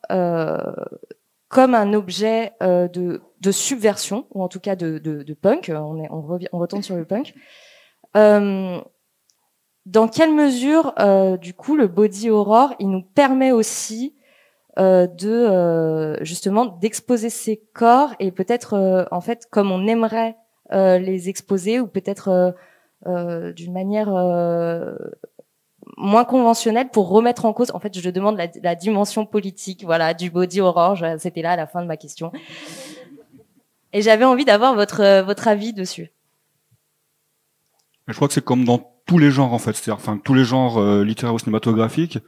comme un objet euh, de, de, subversion, ou en tout cas de, de, de punk. On, est, on, revient, on, retourne sur le punk. Euh, dans quelle mesure, euh, du coup, le body horror, il nous permet aussi euh, de euh, justement d'exposer ses corps et peut-être, euh, en fait, comme on aimerait les exposer, ou peut-être d'une manière moins conventionnel pour remettre en cause. En fait, je demande la, dimension politique, voilà, du body horror. C'était là à la fin de ma question. Et j'avais envie d'avoir votre euh, votre avis dessus. Je crois que c'est comme dans tous les genres en fait, c'est-à-dire tous les genres euh, littéraires ou cinématographiques,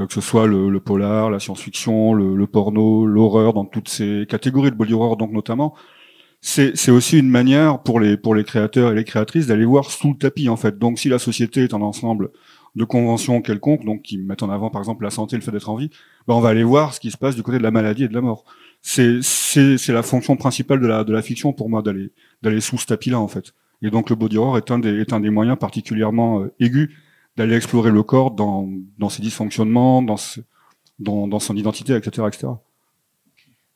euh, que ce soit le, le polar, la science-fiction, le, le, porno, l'horreur, dans toutes ces catégories de body horror donc notamment, c'est aussi une manière pour les pour les créateurs et les créatrices d'aller voir sous le tapis en fait. Donc si la société est un ensemble de conventions quelconques, donc qui mettent en avant par exemple la santé, le fait d'être en vie, ben on va aller voir ce qui se passe du côté de la maladie et de la mort. C'est la fonction principale de la de la fiction pour moi d'aller d'aller sous ce tapis là en fait. Et donc le body horror est un des est un des moyens particulièrement euh, aigus d'aller explorer le corps dans dans ses dysfonctionnements, dans dans, dans son identité, etc., etc.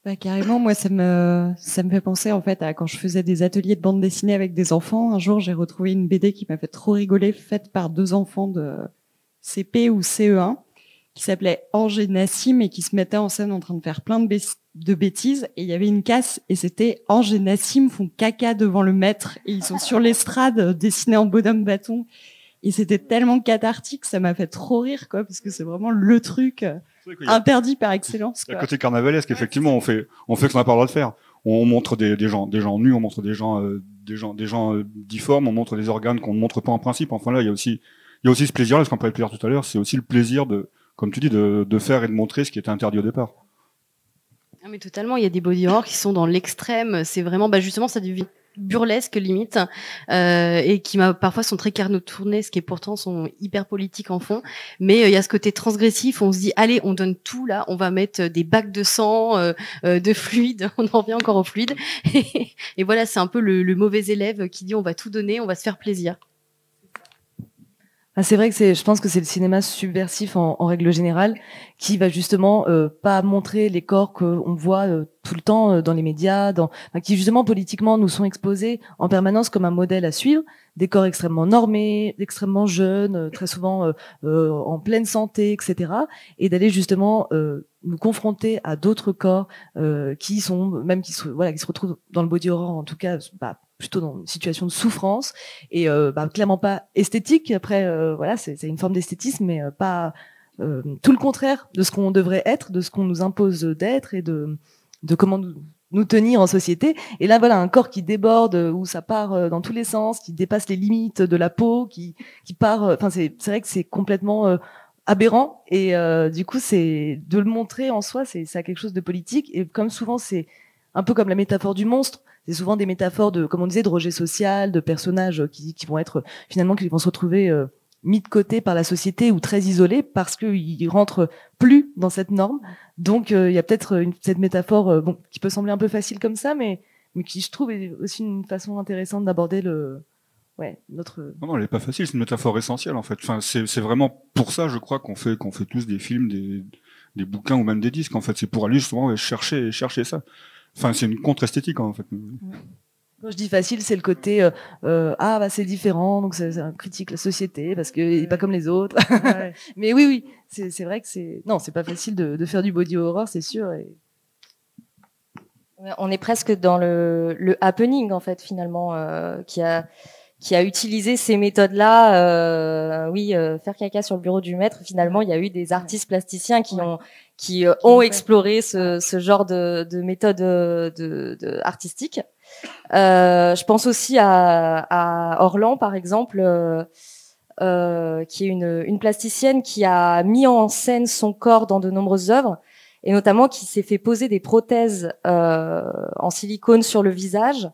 Bah, carrément, moi ça me ça me fait penser en fait à quand je faisais des ateliers de bande dessinée avec des enfants. Un jour, j'ai retrouvé une BD qui m'a fait trop rigoler, faite par deux enfants de CP ou CE1, qui s'appelait Ange et Nassim et qui se mettait en scène en train de faire plein de, de bêtises. Et il y avait une casse et c'était Ange et Nassim font caca devant le maître et ils sont sur l'estrade dessinés en bonhomme bâton. Et c'était tellement cathartique, ça m'a fait trop rire quoi, parce que c'est vraiment le truc interdit par excellence. Quoi. côté carnavalesque, effectivement, on fait, on fait ce qu'on n'a pas le droit de faire. On montre des, des, gens, des gens nus, on montre des gens, euh, des gens, des gens euh, difformes, on montre des organes qu'on ne montre pas en principe. Enfin là, il y a aussi, il y a aussi ce plaisir-là, ce qu'on parlait de plaisir tout à l'heure, c'est aussi le plaisir de, comme tu dis, de, de faire et de montrer ce qui était interdit au départ. Ah mais totalement, il y a des body horror qui sont dans l'extrême. C'est vraiment, bah justement, ça devient burlesque limite euh, et qui m'a parfois sont très ce qui pourtant sont hyper politiques en fond. Mais euh, il y a ce côté transgressif on se dit allez on donne tout là. On va mettre des bacs de sang euh, euh de fluide. On en revient encore au fluide. Et, voilà c'est un peu le, le, mauvais élève qui dit on va tout donner on va se faire plaisir ah, c'est vrai que c'est, je pense que c'est le cinéma subversif en, en, règle générale qui va justement euh, pas montrer les corps qu'on voit euh, tout le temps euh, dans les médias, dans, qui justement politiquement nous sont exposés en permanence comme un modèle à suivre, des corps extrêmement normés, extrêmement jeunes, euh, très souvent euh, en pleine santé, etc. Et d'aller justement nous confronter à d'autres corps qui sont même qui se, voilà qui se retrouvent dans le body horror en tout cas bah, plutôt dans une situation de souffrance et euh, bah, clairement pas esthétique. Après, euh, voilà, c'est une forme d'esthétisme, mais euh, pas tout le contraire de ce qu'on devrait être, de ce qu'on nous impose d'être et de, de comment nous, tenir en société. Et là, voilà, un corps qui déborde, où ça part dans tous les sens, qui dépasse les limites de la peau, qui, qui part. Enfin, c'est vrai que c'est complètement aberrant et du coup, c'est de le montrer en soi, c'est ça quelque chose de politique. Et comme souvent, c'est un peu comme la métaphore du monstre c'est souvent des métaphores de, comme on disait, de rejet social, de personnages qui, qui vont être finalement qui vont se retrouver euh, mis de côté par la société ou très isolés parce qu'ils rentrent plus dans cette norme. Donc euh, il y a peut-être cette métaphore euh, bon, qui peut sembler un peu facile comme ça, mais, mais qui je trouve est aussi une façon intéressante d'aborder le, Ouais, notre... Non, non, elle est pas facile. C'est une métaphore essentielle en fait. Enfin, c'est vraiment pour ça, je crois, qu'on fait qu'on fait tous des films, des, des bouquins ou même des disques. En fait, c'est pour aller justement chercher chercher ça. Enfin, c'est une contre-esthétique en fait. Quand je dis facile, c'est le côté euh, euh ah bah c'est différent, donc un critique la société parce qu'il n'est pas comme les autres. Mais oui, oui, c'est vrai que c'est non, c'est pas facile de, de, faire du body horror, c'est sûr. Et... On est presque dans le, le happening en fait finalement, euh, qui a qui a utilisé ces méthodes-là. Euh, oui, euh, faire caca sur le bureau du maître. Finalement, il y a eu des artistes plasticiens qui ont qui euh, ont exploré ce, ce genre de, de méthode de, de artistique. je pense aussi à, à Orlan, par exemple, euh, qui est une, une plasticienne qui a mis en scène son corps dans de nombreuses œuvres et notamment qui s'est fait poser des prothèses euh, en silicone sur le visage.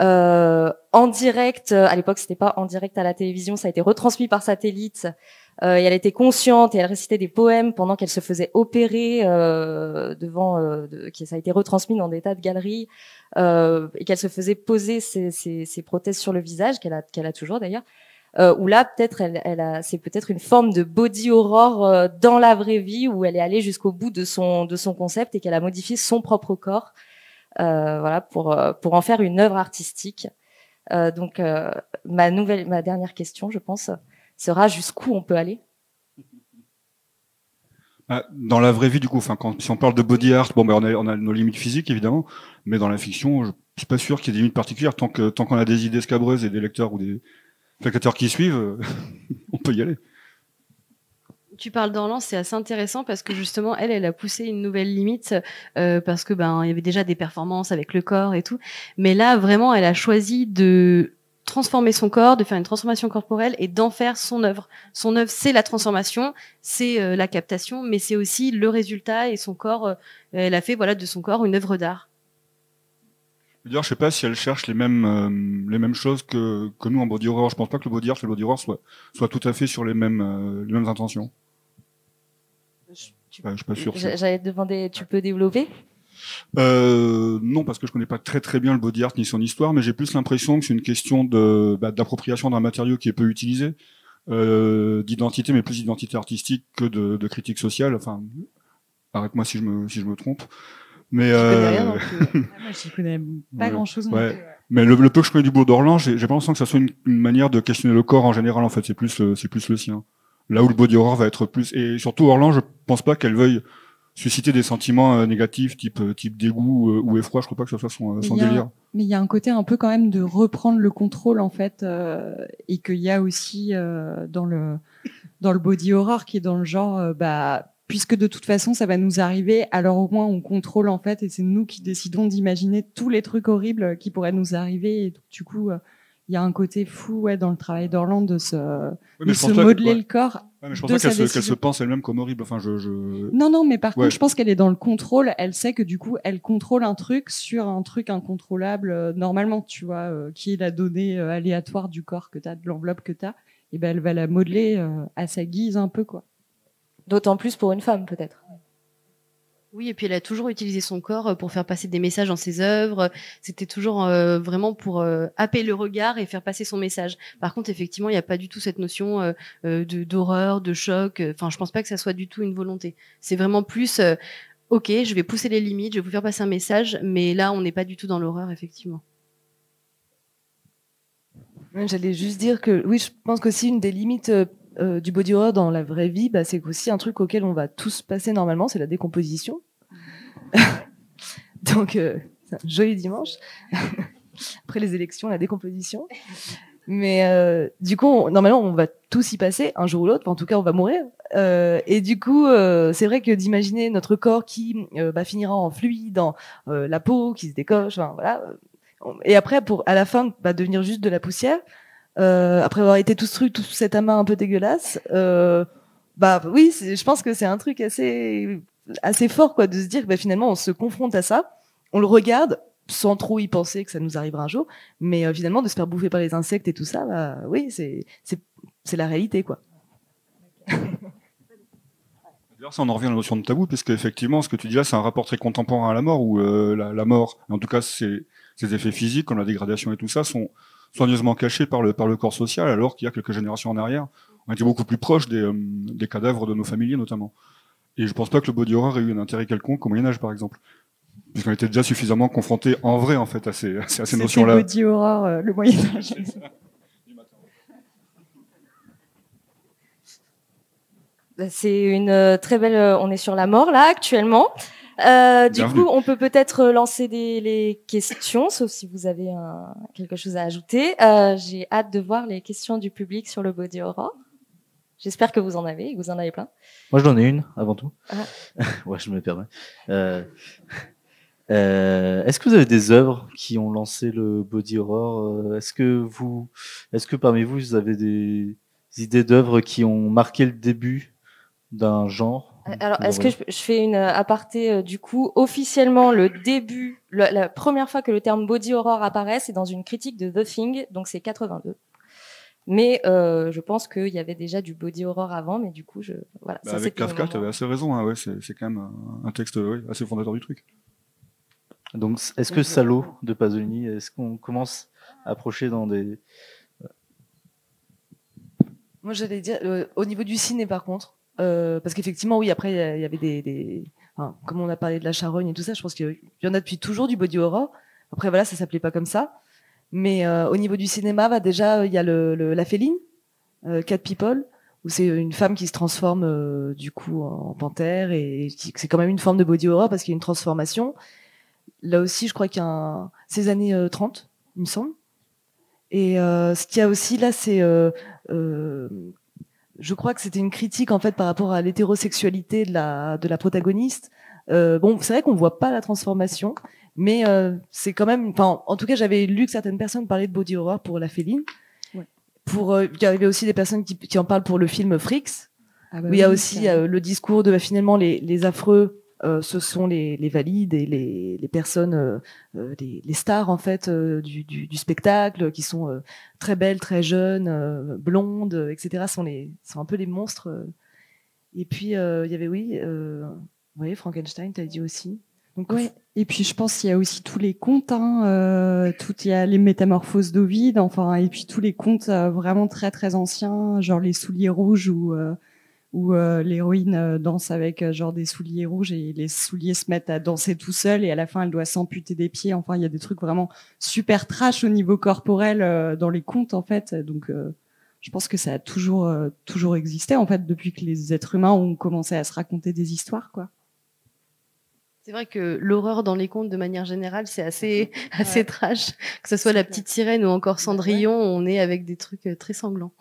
Euh, en direct, à l'époque c'était pas en direct à la télévision, ça a été retransmis par satellite. Euh, et elle était consciente et elle récitait des poèmes pendant qu'elle se faisait opérer euh, devant, euh, de, qui ça a été retransmis dans des tas de galeries euh, et qu'elle se faisait poser ses, ses, ses, prothèses sur le visage qu'elle a, qu'elle a toujours d'ailleurs euh, où là peut-être elle, elle c'est peut-être une forme de body horror euh, dans la vraie vie où elle est allée jusqu'au bout de son de son concept et qu'elle a modifié son propre corps, voilà pour pour en faire une œuvre artistique. Donc ma nouvelle, ma dernière question, je pense, sera jusqu'où on peut aller. Bah, dans la vraie vie, du coup, enfin, quand, si on parle de body art, bon, ben, on, a, on a nos limites physiques, évidemment, mais dans la fiction, je suis pas sûr qu'il y ait des limites particulières tant que tant qu'on a des idées scabreuses et des lecteurs ou des, spectateurs qui suivent, on peut y aller. Tu parles d'Orlan, c'est assez intéressant parce que justement, elle, elle a poussé une nouvelle limite euh, parce que ben il y avait déjà des performances avec le corps et tout, mais là vraiment, elle a choisi de transformer son corps, de faire une transformation corporelle et d'en faire son œuvre. Son œuvre, c'est la transformation, c'est euh, la captation, mais c'est aussi le résultat et son corps. Euh, elle a fait voilà de son corps une œuvre d'art. D'ailleurs, je sais pas si elle cherche les mêmes euh, les mêmes choses que, que nous en body horror. Je pense pas que le body art et le body horror soit soit tout à fait sur les mêmes euh, les mêmes intentions. Je, je suis pas sûr. J'allais te demander, tu peux développer? Euh, non, parce que je connais pas très très bien le body art ni son histoire, mais j'ai plus l'impression que c'est une question de bah, d'appropriation d'un matériau qui est peu utilisé, euh, d'identité, mais plus d'identité artistique que de, de critique sociale. Enfin, arrête-moi si je me si je me trompe. Mais euh... rien, ah, connais pas ouais. grand chose. Ouais. Mais le, le, peu que je connais du beau d'Orlan, j'ai pas l'impression que ça soit une, une, manière de questionner le corps en général. En fait, c'est plus c'est plus le sien. Là où le body horror va être plus et surtout Orlan, je pense pas qu'elle veuille susciter des sentiments euh, négatifs type euh, type dégoût euh, ou effroi. Je crois pas que ce soit son, son délire. Mais il y a un côté un peu quand même de reprendre le contrôle en fait, euh, et qu'il y a aussi euh, dans le dans le body horror qui est dans le genre bah puisque de toute façon ça va nous arriver, alors au moins on contrôle en fait et c'est nous qui décidons d'imaginer tous les trucs horribles qui pourraient nous arriver et du coup il y a un côté fou ouais, dans le travail d'Orlande de se, oui, de se modeler que, ouais. le corps. Ouais, mais je pense pas qu'elle se, qu se, pense elle-même comme horrible. Enfin, je, je... Non, non, mais par contre, je pense qu'elle est dans le contrôle. Elle sait que du coup, elle contrôle un truc sur un truc incontrôlable euh, normalement, tu vois, euh, qui est la donnée euh, aléatoire du corps que tu as, de l'enveloppe que tu as. Et ben, elle va la modeler euh, à sa guise un peu, quoi. D'autant plus pour une femme, peut-être. Oui, et puis elle a toujours utilisé son corps euh, pour faire passer des messages dans ses œuvres. C'était toujours euh, vraiment pour euh, happer le regard et faire passer son message. Par contre, effectivement, il n'y a pas du tout cette notion euh, d'horreur, de choc. Enfin, je pense pas que ça soit du tout une volonté. C'est vraiment plus, ok, je vais pousser les limites, je vais vous faire passer un message, mais là, on n'est pas du tout dans l'horreur, effectivement. J'allais juste dire que oui, je pense qu'aussi une des limites euh, du body horror dans la vraie vie, bah, c'est aussi un truc auquel on va tous passer normalement, c'est la décomposition. Donc, euh, c'est un joli dimanche. Après les élections, la décomposition. Mais euh, du coup, on, normalement, on va tous y passer un jour ou l'autre. En tout cas, on va mourir. Euh, et du coup, euh, c'est vrai que d'imaginer notre corps qui bah, finira en fluide, dans la peau qui se décoche, enfin, voilà. Et après, pour à la fin, bah, devenir juste de la poussière. Euh, après avoir été tout ce truc, tout cet amas un peu dégueulasse, euh, bah oui, je pense que c'est un truc assez assez fort quoi de se dire bah, finalement on se confronte à ça, on le regarde sans trop y penser que ça nous arrivera un jour, mais euh, finalement de se faire bouffer par les insectes et tout ça, bah oui, c'est la réalité quoi. D'ailleurs, ça on en revient à la notion de tabou, parce qu'effectivement, ce que tu dis là, c'est un rapport très contemporain à la mort, où la, la, mort, en tout cas ses, ses effets physiques, comme la dégradation et tout ça, sont soigneusement cachés par le, par le corps social, alors qu'il y a quelques générations en arrière, on était beaucoup plus proche des, euh, des cadavres de nos familiers notamment. Et je pense pas que le body horror ait eu un intérêt quelconque au Moyen-Âge, par exemple. Puisqu'on était déjà suffisamment confronté en vrai, en fait, à ces, à ces notions-là. le body horror, euh, le Moyen-Âge. C'est une très belle. On est sur la mort là actuellement. Euh, du Bienvenue. coup, on peut peut-être lancer des, les questions, sauf si vous avez un- quelque chose à ajouter. Euh, J'ai hâte de voir les questions du public sur le body horror. J'espère que vous en avez, et que vous en avez plein. Moi, j'en ai une avant tout. Ah. ouais, je me permets. Euh, euh, est-ce que vous avez des œuvres qui ont lancé le body horror Est-ce que vous, est-ce que parmi vous, vous avez des idées d'œuvres qui ont marqué le début d'un genre Alors, Bon, est-ce que ouais. je, je fais une euh, aparté euh, du coup officiellement le début, le- la première fois que le terme body horror apparaît, c'est dans une critique de The Thing, donc c'est 82. Mais euh, je pense qu'il y avait déjà du body horror avant, mais du coup, je voilà. Bah, ça, avec Kafka, tu avais assez raison. Hein, ouais, c'est c'est quand même un, un texte ouais, assez fondateur du truc. Donc, est-ce que Salo de Pasolini, est-ce qu'on commence à approcher dans des Moi, j'allais dire, euh, au niveau du ciné, par contre, euh, parce qu'effectivement, oui, après, il y avait des, des comme on a parlé de la charogne et tout ça, je pense qu'il y en a depuis toujours du body horror. Après, voilà, ça s'appelait pas comme ça. Mais euh, au niveau du cinéma, bah, déjà, il y a le, la féline, euh, Cat People, où c'est une femme qui se transforme euh, du coup en panthère et c'est quand même une forme de body horror parce qu'il y a une transformation. Là aussi, je crois qu'il y a un... les années euh, 30, il me semble. Et euh, ce qu'il y a aussi là, c'est euh, euh, je crois que c'était une critique en fait par rapport à l'hétérosexualité de la de la protagoniste. Euh, bon, c'est vrai qu'on voit pas la transformation, mais euh, c'est quand même. Enfin, en tout cas, j'avais lu que certaines personnes parlaient de body horror pour la féline. Ouais. Pour euh, il y avait aussi des personnes qui, qui en parlent pour le film Freaks, Ah bah où il y a oui, aussi euh, le discours de bah, finalement les, les affreux, euh, ce sont les, les valides et les, les personnes, euh, euh, les, les stars en fait euh, du, du, du spectacle, qui sont très belles, très jeunes, blondes, etc. sont les sont un peu les monstres. Et puis il y avait oui, voyez Frankenstein, t'as dit aussi. Donc Ouais. Et puis je pense qu'il y a aussi tous les contes, hein, euh, tout il y a les métamorphoses d'Ovide, enfin et puis tous les contes euh, vraiment très très anciens, genre les souliers rouges euh, où euh, l'héroïne euh, danse avec euh, genre des souliers rouges et les souliers se mettent à danser tout seul et à la fin elle doit s'amputer des pieds. Enfin il y a des trucs vraiment super trash au niveau corporel euh, dans les contes en fait. Donc euh, je pense que ça a toujours euh, toujours existé en fait depuis que les êtres humains ont commencé à se raconter des histoires quoi. C'est vrai que l'horreur dans les contes, de manière générale, c'est assez, assez trash. Que ce soit la petite sirène ou encore Cendrillon, on est avec des trucs très sanglants.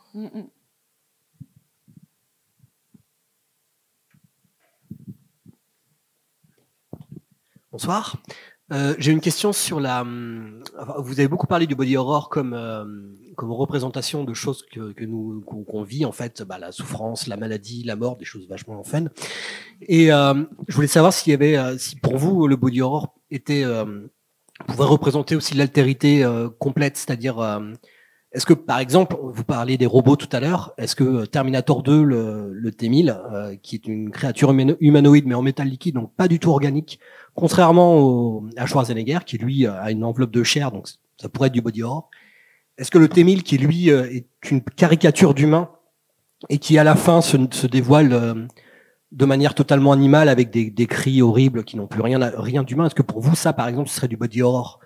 Bonsoir. Euh, J'ai une question sur la. hum, vous avez beaucoup parlé du body horror comme euh, représentation de choses que, nous qu'on vit en fait, bah, la souffrance, la maladie, la mort, des choses vachement fun. Et euh, je voulais savoir s'il y avait, si pour vous le body horror était pouvait représenter aussi l'altérité complète, c'est-à-dire est-ce que par exemple vous parliez des robots tout à l'heure, est-ce que Terminator 2, le, le T1000, euh, qui est une créature humano- humanoïde mais en métal liquide, donc pas du tout organique contrairement à Schwarzenegger, qui lui euh, a une enveloppe de chair, donc ça pourrait être du body horror. Est-ce que le T-1000, qui lui euh, est une caricature d'humain et qui à la fin se, dévoile euh, de manière totalement animale avec des, cris horribles qui n'ont plus rien, rien d'humain, est-ce que pour vous ça, par exemple, ce serait du body horror?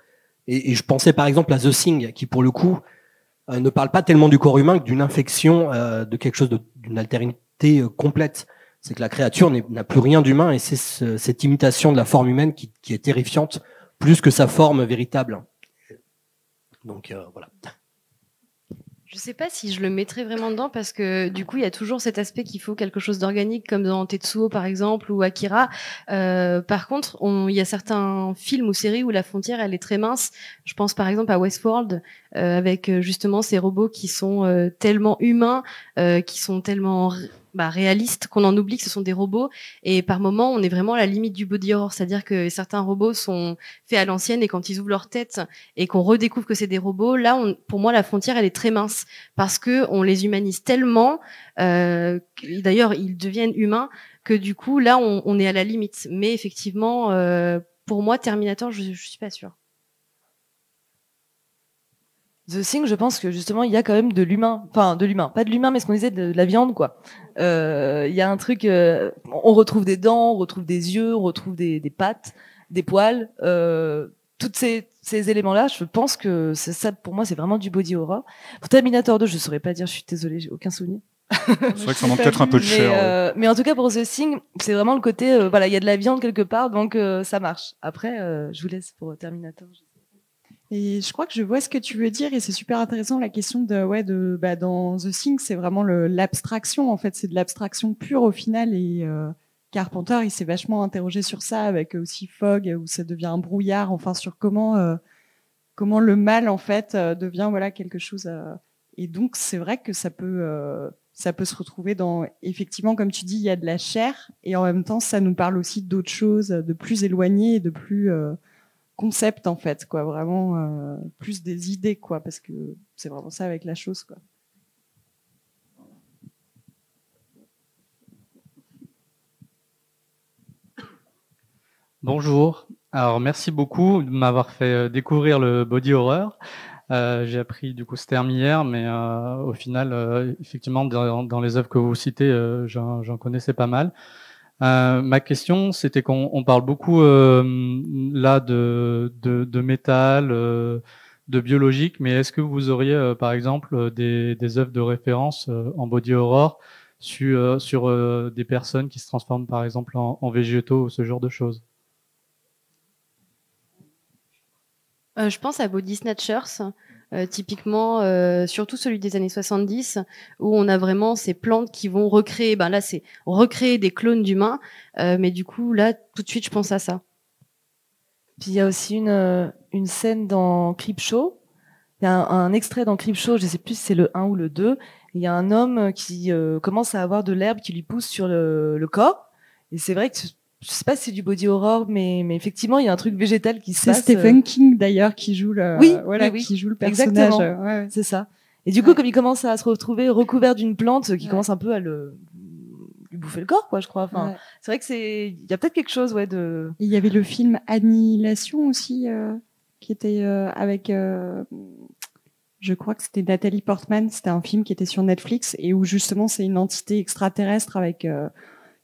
Et, je pensais par exemple à The Thing, qui pour le coup ne parle pas tellement du corps humain que d'une infection, de quelque chose d'une altérité complète c'est que la créature n'a plus rien d'humain et c'est ce- cette imitation de la forme humaine qui, qui est terrifiante plus que sa forme véritable. Donc euh, voilà. Je sais pas si je le mettrais vraiment dedans parce que du coup il y a toujours cet aspect qu'il faut quelque chose d'organique comme dans Tetsuo par exemple ou Akira. Euh, par contre, on- il y a certains films ou séries où la frontière elle est très mince. Je pense par exemple à Westworld euh, avec euh, justement ces robots qui sont euh, tellement humains, euh, qui sont tellement bah, réalistes qu'on en oublie que ce sont des robots. Et par moment, on est vraiment à la limite du body horror, c'est-à-dire que certains robots sont faits à l'ancienne et quand ils ouvrent leur tête et qu'on redécouvre que c'est des robots, là, on, pour moi, la frontière elle est très mince parce que on les humanise tellement. Euh, D'ailleurs, ils deviennent humains que du coup, là, on, on est à la limite. Mais effectivement, euh, pour moi, Terminator, je, je suis pas sûre. The Thing, je pense que justement, il y a quand même de l'humain. Enfin, de l'humain. Pas de l'humain, mais ce qu'on disait de la viande, quoi. Euh, Il y a un truc, euh, on retrouve des dents, on retrouve des yeux, on retrouve des, des pattes, des poils. Euh, toutes ces, ces éléments-là, je pense que ça, pour moi, c'est vraiment du body horror. Pour Terminator 2, je saurais pas dire, je suis désolée, j'ai aucun souvenir. C'est vrai que ça manque peut-être un peu de mais, chair. ouais. euh, mais en tout cas, pour The Thing, c'est vraiment le côté, euh, voilà, il y a de la viande quelque part, donc euh, ça marche. Après, euh, je vous laisse pour Terminator. Et je crois que je vois ce que tu veux dire et c'est super intéressant la question de ouais de bah dans The Thing c'est vraiment l'abstraction en fait. C'est de l'abstraction pure au final et euh, Carpenter il s'est vachement interrogé sur ça avec aussi Fog où ça devient un brouillard enfin sur comment euh, comment le mal en fait euh, devient voilà quelque chose euh, et donc c'est vrai que ça peut euh, ça peut se retrouver dans effectivement comme tu dis il y a de la chair et en même temps ça nous parle aussi d'autres choses de plus éloignées et de plus concept en fait quoi vraiment euh, plus des idées quoi parce que c'est vraiment ça avec la chose quoi Bonjour. Alors merci beaucoup de m'avoir fait euh, découvrir le body horror. Euh, J'ai appris du coup ce terme hier, mais au final, effectivement, dans, dans les œuvres que vous citez, j'en connaissais pas mal. Euh, ma question, c'était qu'on on parle beaucoup euh, là de, métal, euh, de biologique, mais est-ce que vous auriez, par exemple, des, œuvres de référence en body horror sur, sur des personnes qui se transforment, par exemple, en, en végétaux ou ce genre de choses? Je pense à Body Snatchers, euh, typiquement, euh, surtout celui des années 70, où on a vraiment ces plantes qui vont recréer, ben là c'est recréer des clones d'humains, euh, mais du coup là tout de suite je pense à ça. Puis il y a aussi une, une scène dans Creepshow. Il y a un, extrait dans Creepshow, je sais plus si c'est le 1 ou le 2. Il y a un homme qui commence à avoir de l'herbe qui lui pousse sur le corps. Et c'est vrai que je sais pas si c'est du body horror, mais, mais effectivement, il y a un truc végétal qui se c'est passe. Stephen euh, King d'ailleurs qui joue le Oui, voilà oui, oui. qui joue le personnage Exactement. euh, ouais, ouais. C'est ça. Et du coup, Ouais. comme il commence à se retrouver recouvert d'une plante qui commence un peu à le lui bouffer le corps, quoi, je crois. Enfin, c'est vrai que c'est, il y a peut-être quelque chose, ouais, de. Il y avait le film Annihilation aussi euh, qui était euh, avec euh, je crois que c'était Nathalie Portman c'était un film qui était sur Netflix et où justement c'est une entité extraterrestre avec euh,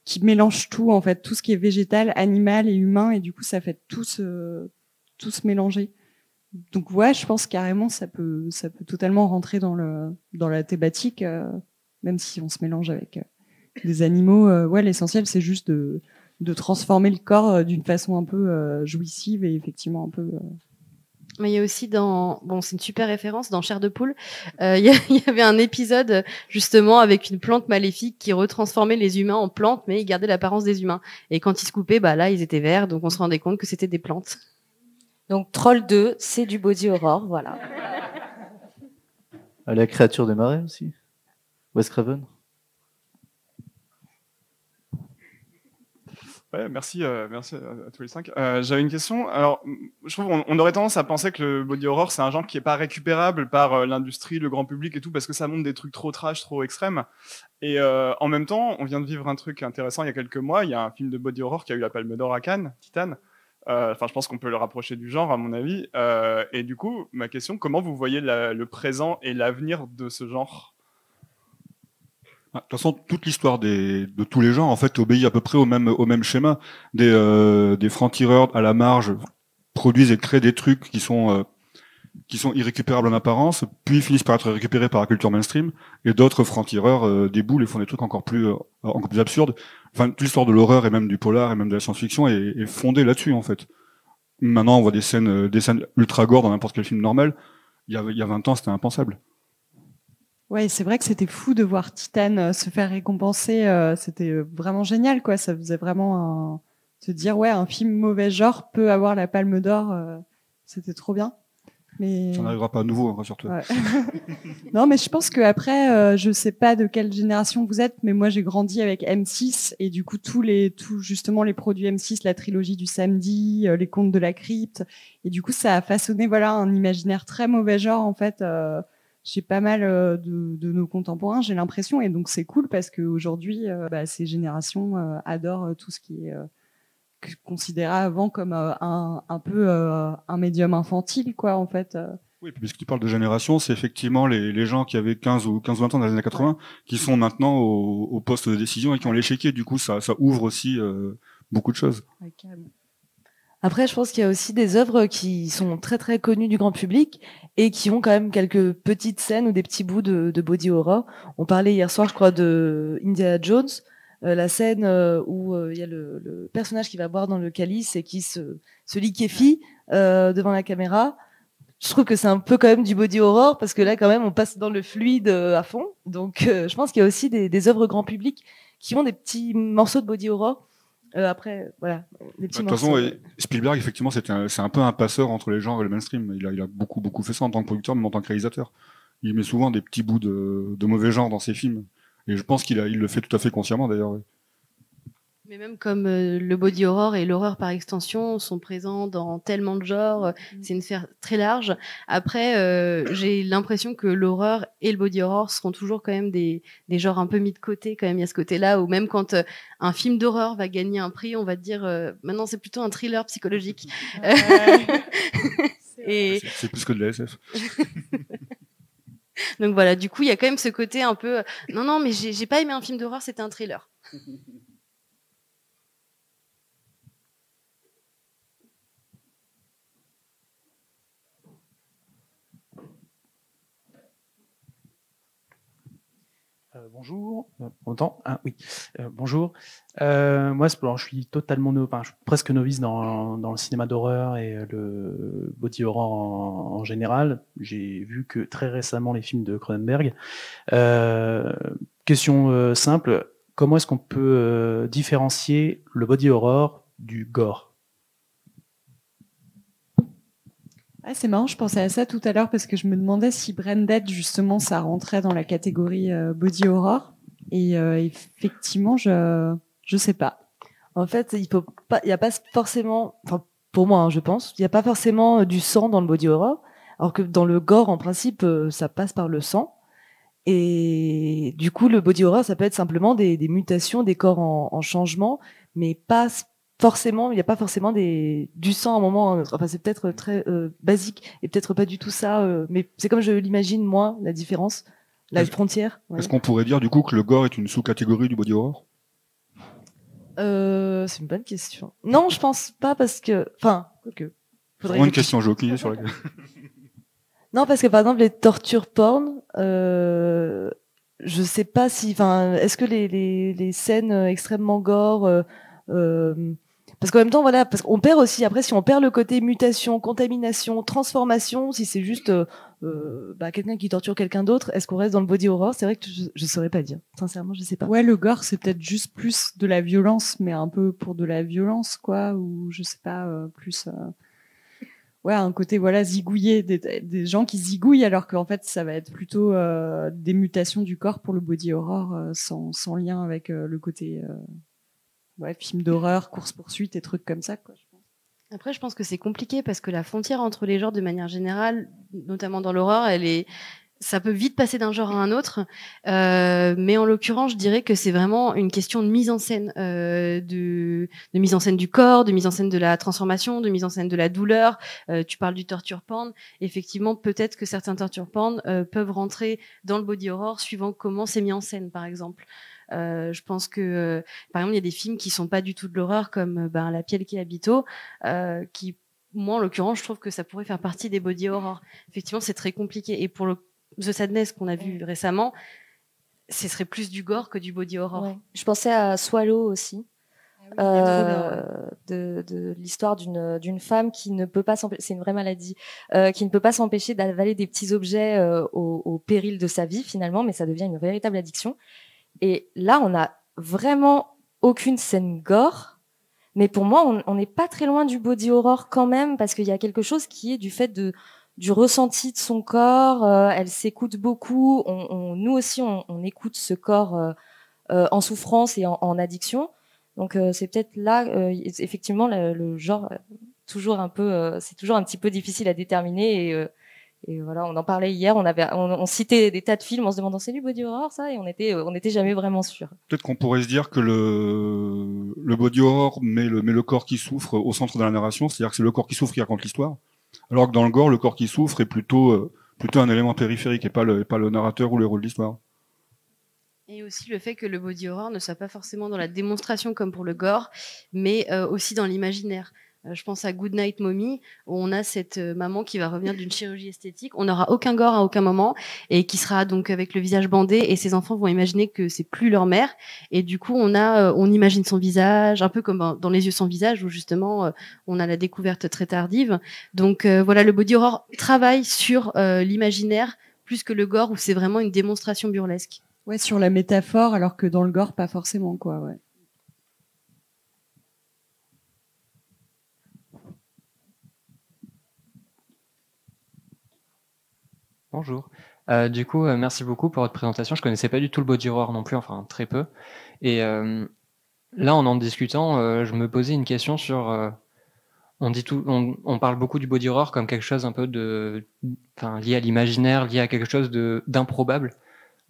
qui mélange tout en fait. Tout ce qui est végétal animal et humain et du coup ça fait tout se tout se mélanger donc ouais je pense carrément ça peut ça peut totalement rentrer dans le dans la thématique euh, même si on se mélange avec euh, des animaux. Euh, ouais l'essentiel c'est juste de de transformer le corps euh, d'une façon un peu euh, jouissive et effectivement un peu euh, Mais il y a aussi dans, bon, c'est une super référence dans Chair de poule. euh, Il y, a- il y avait un épisode justement avec une plante maléfique qui retransformait les humains en plantes, mais ils gardaient l'apparence des humains. Et quand ils se coupaient, bah là, ils étaient verts, donc on se rendait compte que c'était des plantes. Donc Troll 2, c'est du body horror, voilà. Ah, la créature des marais aussi? Wes Craven? Ouais, merci, euh, merci à, tous les cinq. Euh, J'avais une question. Alors, je trouve on, on aurait tendance à penser que le body horror c'est un genre qui est pas récupérable par euh, l'industrie, le grand public et tout, parce que ça montre des trucs trop trash, trop extrêmes. Et en même temps, on vient de vivre un truc intéressant il y a quelques mois. Il y a un film de body horror qui a eu la Palme d'Or à Cannes, Titan. Enfin, je pense qu'on peut le rapprocher du genre, à mon avis. Et du coup, ma question comment vous voyez le présent et l'avenir de ce genre? De toute façon, toute l'histoire de tous les genres, en fait, obéit à peu près au même, schéma. Des, euh, francs-tireurs à la marge produisent et créent des trucs qui sont, euh, qui sont irrécupérables en apparence, puis finissent par être récupérés par la culture mainstream, et d'autres francs-tireurs euh, déboulent et font des trucs encore plus, absurdes. Enfin, toute l'histoire de l'horreur et même du polar et même de la science-fiction est, fondée là-dessus, en fait. Maintenant, on voit des scènes, des ultra gore dans n'importe quel film normal. Il y a, il y a 20 ans, c'était impensable. Ouais, c'est vrai que c'était fou de voir Titan euh, se faire récompenser. euh, c'était euh, vraiment génial, quoi. Ça faisait vraiment un... se dire, ouais, un film mauvais genre peut avoir la Palme d'Or. c'était trop bien. Mais Ça n'arrivera pas à nouveau, hein, rassure-toi. Ouais. non, mais je pense que après, euh, je sais pas de quelle génération vous êtes, mais moi j'ai grandi avec M6 et du coup tous les, tous justement les produits M6, la trilogie du samedi, euh, les contes de la crypte, et du coup ça a façonné voilà un imaginaire très mauvais genre en fait. Euh, chez pas mal euh, de, de nos contemporains, j'ai l'impression, et donc c'est cool parce qu'aujourd'hui, euh, bah, ces générations euh, adorent tout ce qui est euh, considéré avant comme euh, un, un peu euh, un médium infantile, quoi, en fait. Oui, puisque tu parles de génération, c'est effectivement les, les gens qui avaient 15 ou 15 ou 20 ans dans les années 80 qui sont maintenant au, au poste de décision et qui ont l'échiquier. Du coup, ça, ça ouvre aussi euh, beaucoup de choses. Ouais. Après, je pense qu'il y a aussi des œuvres qui sont très très connues du grand public et qui ont quand même quelques petites scènes ou des petits bouts de, body horror. On parlait hier soir, je crois, de Indiana Jones, euh, la scène euh, où euh, il y a le, personnage qui va boire dans le calice et qui se, se liquéfie devant la caméra. Je trouve que c'est un peu quand même du body horror parce que là, quand même, on passe dans le fluide à fond. Donc, je pense qu'il y a aussi des, des œuvres grand public qui ont des petits morceaux de body horror euh, après, voilà, des petits bah, De toute façon, Spielberg, effectivement, c'est un, un, peu un passeur entre les genres et le mainstream. Il a, il a, beaucoup, beaucoup fait ça en tant que producteur, même en tant que réalisateur. Il met souvent des petits bouts de, de mauvais genre dans ses films. Et je pense qu'il il le fait tout à fait consciemment, d'ailleurs. Mais même comme euh, le body horror et l'horreur par extension sont présents dans tellement de genres, euh, mm. c'est une sphère très large. Après, euh, j'ai l'impression que l'horreur et le body horror seront toujours quand même des, des genres un peu mis de côté. Quand même, il y a ce côté-là où même quand un film d'horreur va gagner un prix, on va dire maintenant c'est plutôt un thriller psychologique. et c'est plus que de la SF. Donc voilà, du coup, il y a quand même ce côté un peu non non, mais j'ai pas aimé un film d'horreur, c'était un thriller. Euh, bonjour. Autant euh, ah, Oui. Euh, bonjour. moi, je suis totalement suis presque novice dans, dans le cinéma d'horreur et le body horror en, général. J'ai vu que très récemment les films de Cronenberg. question simple. Comment est-ce qu'on peut différencier le body horror du gore? Ah, c'est marrant, je pensais à ça tout à l'heure parce que je me demandais si Branded, justement, ça rentrait dans la catégorie euh, body horror. Et euh, effectivement, je je sais pas. En fait, il y a pas forcément, enfin pour moi, hein, je pense, il n'y a pas forcément euh, du sang dans le body horror, alors que dans le gore, en principe, ça passe par le sang. Et du coup, le body horror, ça peut être simplement des, mutations, des corps en changement, mais pas forcément, il n'y a pas forcément des, du sang à un moment. Enfin, c'est peut-être très euh, basique et peut-être pas du tout ça. Euh, mais c'est comme je l'imagine moi, la différence, la frontière. Est-ce qu'on pourrait dire du coup que le gore est une sous-catégorie du body horror? Euh, C'est une bonne question. Non, je pense pas parce que, enfin, que. Faudrait une question, j'ai aucune sur laquelle. non, parce que par exemple les tortures porn. Euh, je sais pas si, enfin, est-ce que les, les, les scènes extrêmement gore, euh, parce qu'en même temps, voilà, parce qu'on perd aussi, après, si on perd le côté mutation, contamination, transformation, si c'est juste euh, euh bah, quelqu'un qui torture quelqu'un d'autre, est-ce qu'on reste dans le body horror? C'est vrai que je, je saurais pas dire. Sincèrement, je sais pas. Ouais, le gore, c'est peut-être juste plus de la violence, mais un peu pour de la violence, quoi, ou je sais pas, euh, plus. Euh, ouais, un côté voilà zigouillé, des, gens qui zigouillent, alors qu'en fait, ça va être plutôt des mutations du corps pour le body horror, sans lien avec le côté ouais, films d'horreur, course-poursuite et trucs comme ça. Quoi. Après, je pense que c'est compliqué parce que la frontière entre les genres, de manière générale, notamment dans l'horreur, elle est, ça peut vite passer d'un genre à un autre. Euh, mais en l'occurrence, je dirais que c'est vraiment une question de mise en scène, euh, de, de, mise en scène du corps, de mise en scène de la transformation, de mise en scène de la douleur. Euh, tu parles du torture porn. Effectivement, peut-être que certains torture porn euh, peuvent rentrer dans le body horror suivant comment c'est mis en scène, par exemple. Euh, je pense que, euh, par exemple, il y a des films qui sont pas du tout de l'horreur, comme euh, ben, La Pielle qui habito, qui moi, en l'occurrence, je trouve que ça pourrait faire partie des body horror. Effectivement, c'est très compliqué. Et pour le The Sadness qu'on a vu récemment, ce serait plus du gore que du body horror. Je pensais à Swallow aussi. Ah de, de l'histoire d'une d'une femme qui ne peut pas s'empêcher, c'est une vraie maladie, euh, qui ne peut pas s'empêcher d'avaler des petits objets euh, au, au, péril de sa vie finalement, mais ça devient une véritable addiction. Et là, on a vraiment aucune scène gore. Mais pour moi, on n'est pas très loin du body horror quand même, parce qu'il y a quelque chose qui est du fait du ressenti de son corps. Euh, elle s'écoute beaucoup. Nous aussi, on, écoute ce corps euh, euh, en souffrance et en, addiction. Donc c'est peut-être là, effectivement, le, genre toujours un peu, c'est toujours un petit peu difficile à déterminer et voilà, on en parlait hier, on avait, on, citait des tas de films en se demandant c'est du body horror ça, et on était, on n'était jamais vraiment sûr. Peut-être qu'on pourrait se dire que le, le body horror met le, met le corps qui souffre au centre de la narration, c'est-à-dire que c'est le corps qui souffre qui raconte l'histoire, alors que dans le gore, le corps qui souffre est plutôt, euh, plutôt un élément périphérique et pas le, pas le narrateur ou le rôle de l'histoire. Et aussi le fait que le body horror ne soit pas forcément dans la démonstration comme pour le gore, mais euh, aussi dans l'imaginaire. Euh, je pense à Good Night Mommy, où on a cette euh, maman qui va revenir d'une chirurgie esthétique. On n'aura aucun gore à aucun moment et qui sera donc avec le visage bandé et ses enfants vont imaginer que c'est plus leur mère. Et du coup, on a, euh, on imagine son visage, un peu comme dans Les yeux sans visage, où justement on a la découverte très tardive. Donc voilà, le body horror travaille sur l'imaginaire plus que le gore, où c'est vraiment une démonstration burlesque. Ouais, sur la métaphore, alors que dans le gore, pas forcément, quoi. Ouais. Bonjour. Euh, du coup, euh, merci beaucoup pour votre présentation. Je connaissais pas du tout le body horror non plus, enfin très peu. Et euh, là, en en discutant, je me posais une question sur. on dit tout, on, parle beaucoup du body horror comme quelque chose un peu de, lié à l'imaginaire, lié à quelque chose de d'improbable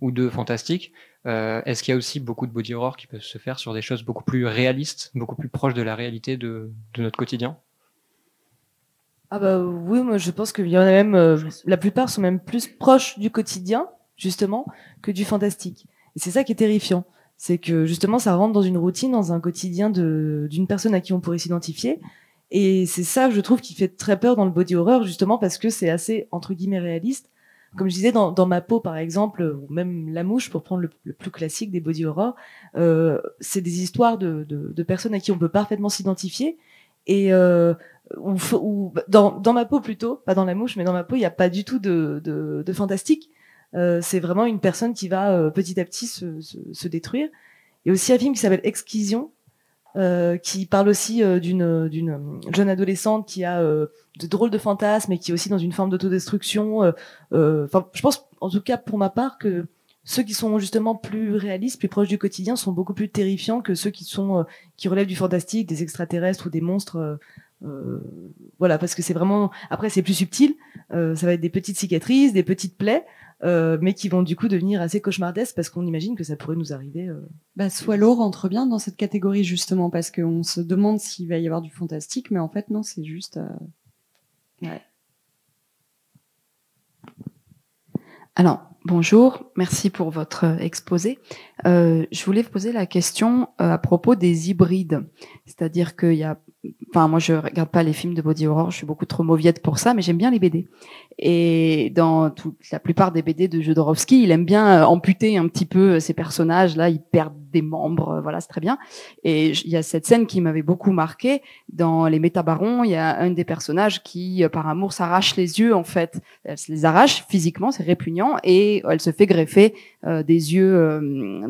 ou de fantastique. Est-ce qu'il y a aussi beaucoup de body horror qui peuvent se faire sur des choses beaucoup plus réalistes, beaucoup plus proches de la réalité de notre quotidien? Ah bah oui, moi je pense qu'il y en a même, euh, la plupart sont même plus proches du quotidien, justement, que du fantastique. Et c'est ça qui est terrifiant. C'est que justement ça rentre dans une routine, dans un quotidien d'une personne à qui on pourrait s'identifier. Et c'est ça, je trouve, qui fait très peur dans le body horror, justement parce que c'est assez, entre guillemets, réaliste. Comme je disais, dans, dans ma peau, par exemple, ou même La Mouche, pour prendre le, plus classique des body horror, euh, c'est des histoires de, de, de, personnes à qui on peut parfaitement s'identifier. Et euh, ou, dans, dans, ma peau plutôt, pas dans la mouche, mais dans ma peau, il n'y a pas du tout de, de, fantastique. Euh, c'est vraiment une personne qui va euh, petit à petit se, se, détruire. Il y a aussi un film qui s'appelle Exquision, euh, qui parle aussi d'une d'une jeune adolescente qui a de drôles de fantasmes et qui est aussi dans une forme d'autodestruction. Enfin, je pense, en tout cas pour ma part, que ceux qui sont justement plus réalistes, plus proches du quotidien, sont beaucoup plus terrifiants que ceux qui sont qui relèvent du fantastique, des extraterrestres ou des monstres voilà, parce que c'est vraiment. Après, c'est plus subtil. Euh, ça va être des petites cicatrices, des petites plaies, euh, mais qui vont du coup devenir assez cauchemardesques parce qu'on imagine que ça pourrait nous arriver. Bah, Swallow rentre bien dans cette catégorie justement parce qu'on se demande s'il va y avoir du fantastique, mais en fait non, c'est juste. Ouais. Alors, bonjour, merci pour votre exposé. Euh, je voulais vous poser la question à propos des hybrides. C'est-à-dire qu'il y a enfin moi je regarde pas les films de body horror, je suis beaucoup trop mauviette pour ça, mais j'aime bien les BD. Et dans toute la plupart des BD de Jodorowsky, il aime bien euh, amputer un petit peu euh, ces personnages là, ils perdent des membres, euh, voilà, c'est très bien. Et il y a cette scène qui m'avait beaucoup marqué dans les Métabarons, il y a un des personnages qui par amour s'arrache les yeux en fait, elle se les arrache physiquement, c'est répugnant et elle se fait greffer des yeux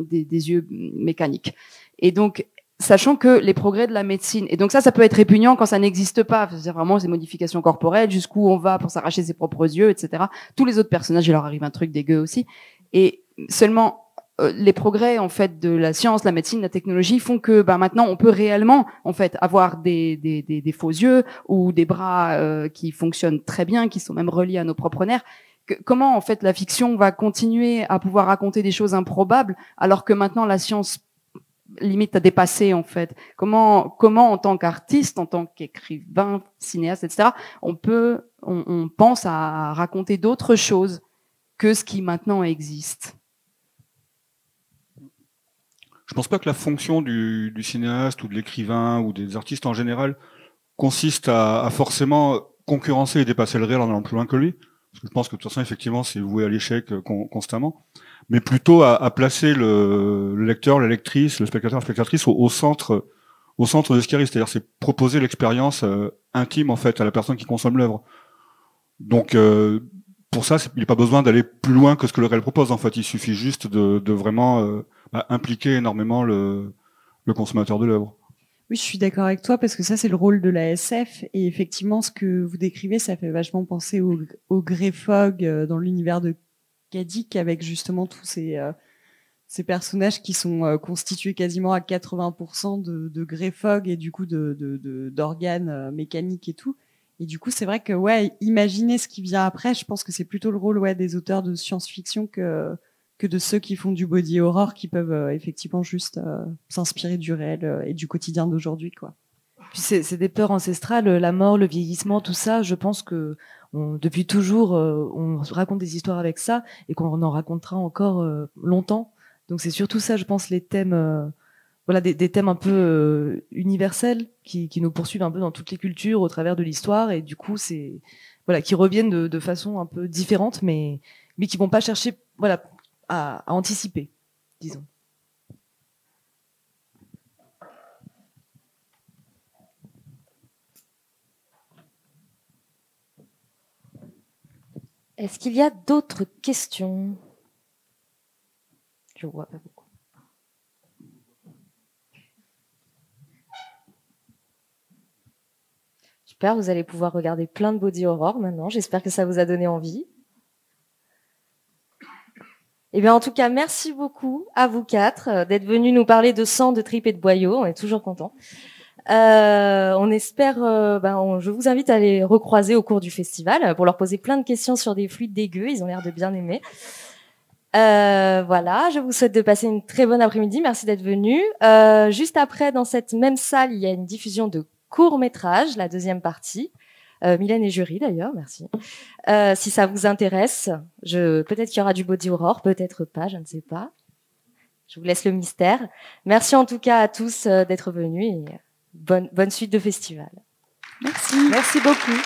des, des yeux mécaniques. Et donc, sachant que les progrès de la médecine, et donc ça, ça peut être répugnant quand ça n'existe pas, c'est vraiment ces modifications corporelles, jusqu'où on va pour s'arracher ses propres yeux, etc. Tous les autres personnages, il leur arrive un truc dégueu aussi. Et seulement euh, les progrès en fait de la science, la médecine, la technologie font que bah, maintenant on peut réellement en fait avoir des, des, des, des faux yeux ou des bras euh, qui fonctionnent très bien, qui sont même reliés à nos propres nerfs. Comment en fait la fiction va continuer à pouvoir raconter des choses improbables alors que maintenant la science limite à dépasser en fait. Comment, en tant qu'artiste, en tant qu'écrivain, cinéaste, etc., on peut, on, pense à raconter d'autres choses que ce qui maintenant existe? Je pense pas que la fonction du, cinéaste ou de l'écrivain ou des artistes en général consiste à, à, forcément concurrencer et dépasser le réel en allant plus loin que lui. Parce que je pense que de toute façon, effectivement, c'est voué à l'échec euh, constamment mais plutôt à, placer le, le, lecteur, la lectrice, le spectateur, la spectatrice au, centre, au centre de ce qui arrive. C'est-à-dire, c'est proposer l'expérience euh, intime en fait à la personne qui consomme l'œuvre. Donc, euh, pour ça, il n'y a pas besoin d'aller plus loin que ce que le réel propose. En fait, il suffit juste de, vraiment euh, bah, impliquer énormément le, le consommateur de l'œuvre. Oui, je suis d'accord avec toi parce que ça, c'est le rôle de la SF. Et effectivement, ce que vous décrivez, ça fait vachement penser au, au Grey Fog dans l'univers de Avec justement tous ces, euh, personnages qui sont euh, constitués quasiment à 80% de, de greffog et du coup d'organes de, euh, mécaniques et tout. Et du coup, c'est vrai que ouais, imaginer ce qui vient après, je pense que c'est plutôt le rôle ouais, des auteurs de science-fiction que que de ceux qui font du body horror qui peuvent effectivement juste s'inspirer du réel et du quotidien d'aujourd'hui quoi. Puis c'est des peurs ancestrales, la mort, le vieillissement, tout ça. Je pense que depuis toujours, euh, on raconte des histoires avec ça et qu'on en racontera encore euh, longtemps. Donc c'est surtout ça, je pense, les thèmes, euh, voilà des, thèmes un peu universels qui, nous poursuivent un peu dans toutes les cultures au travers de l'histoire et du coup c'est voilà qui reviennent de, de façon un peu différente mais mais qui vont pas chercher voilà à, à anticiper disons. Est-ce qu'il y a d'autres questions? Je vois pas beaucoup. Super, vous allez pouvoir regarder plein de body horror maintenant. J'espère que ça vous a donné envie. Eh bien, en tout cas, merci beaucoup à vous quatre euh, d'être venus nous parler de sang, de tripes et de boyaux. On est toujours contents. Euh, on espère, euh, ben, on- je vous invite à les recroiser au cours du festival pour leur poser plein de questions sur des fluides dégueux. Ils ont l'air de bien aimer. Euh, voilà, je vous souhaite de passer une très bonne après-midi. Merci d'être venus. Euh, juste après, dans cette même salle, il y a une diffusion de court métrage, la deuxième partie. Euh, Mylène et jury d'ailleurs, merci. Euh, si ça vous intéresse, je peut-être qu'il y aura du body horror, peut-être pas, je ne sais pas. Je vous laisse le mystère. Merci en tout cas à tous euh, d'être venus bonne bonne suite de festival. Merci. Merci beaucoup.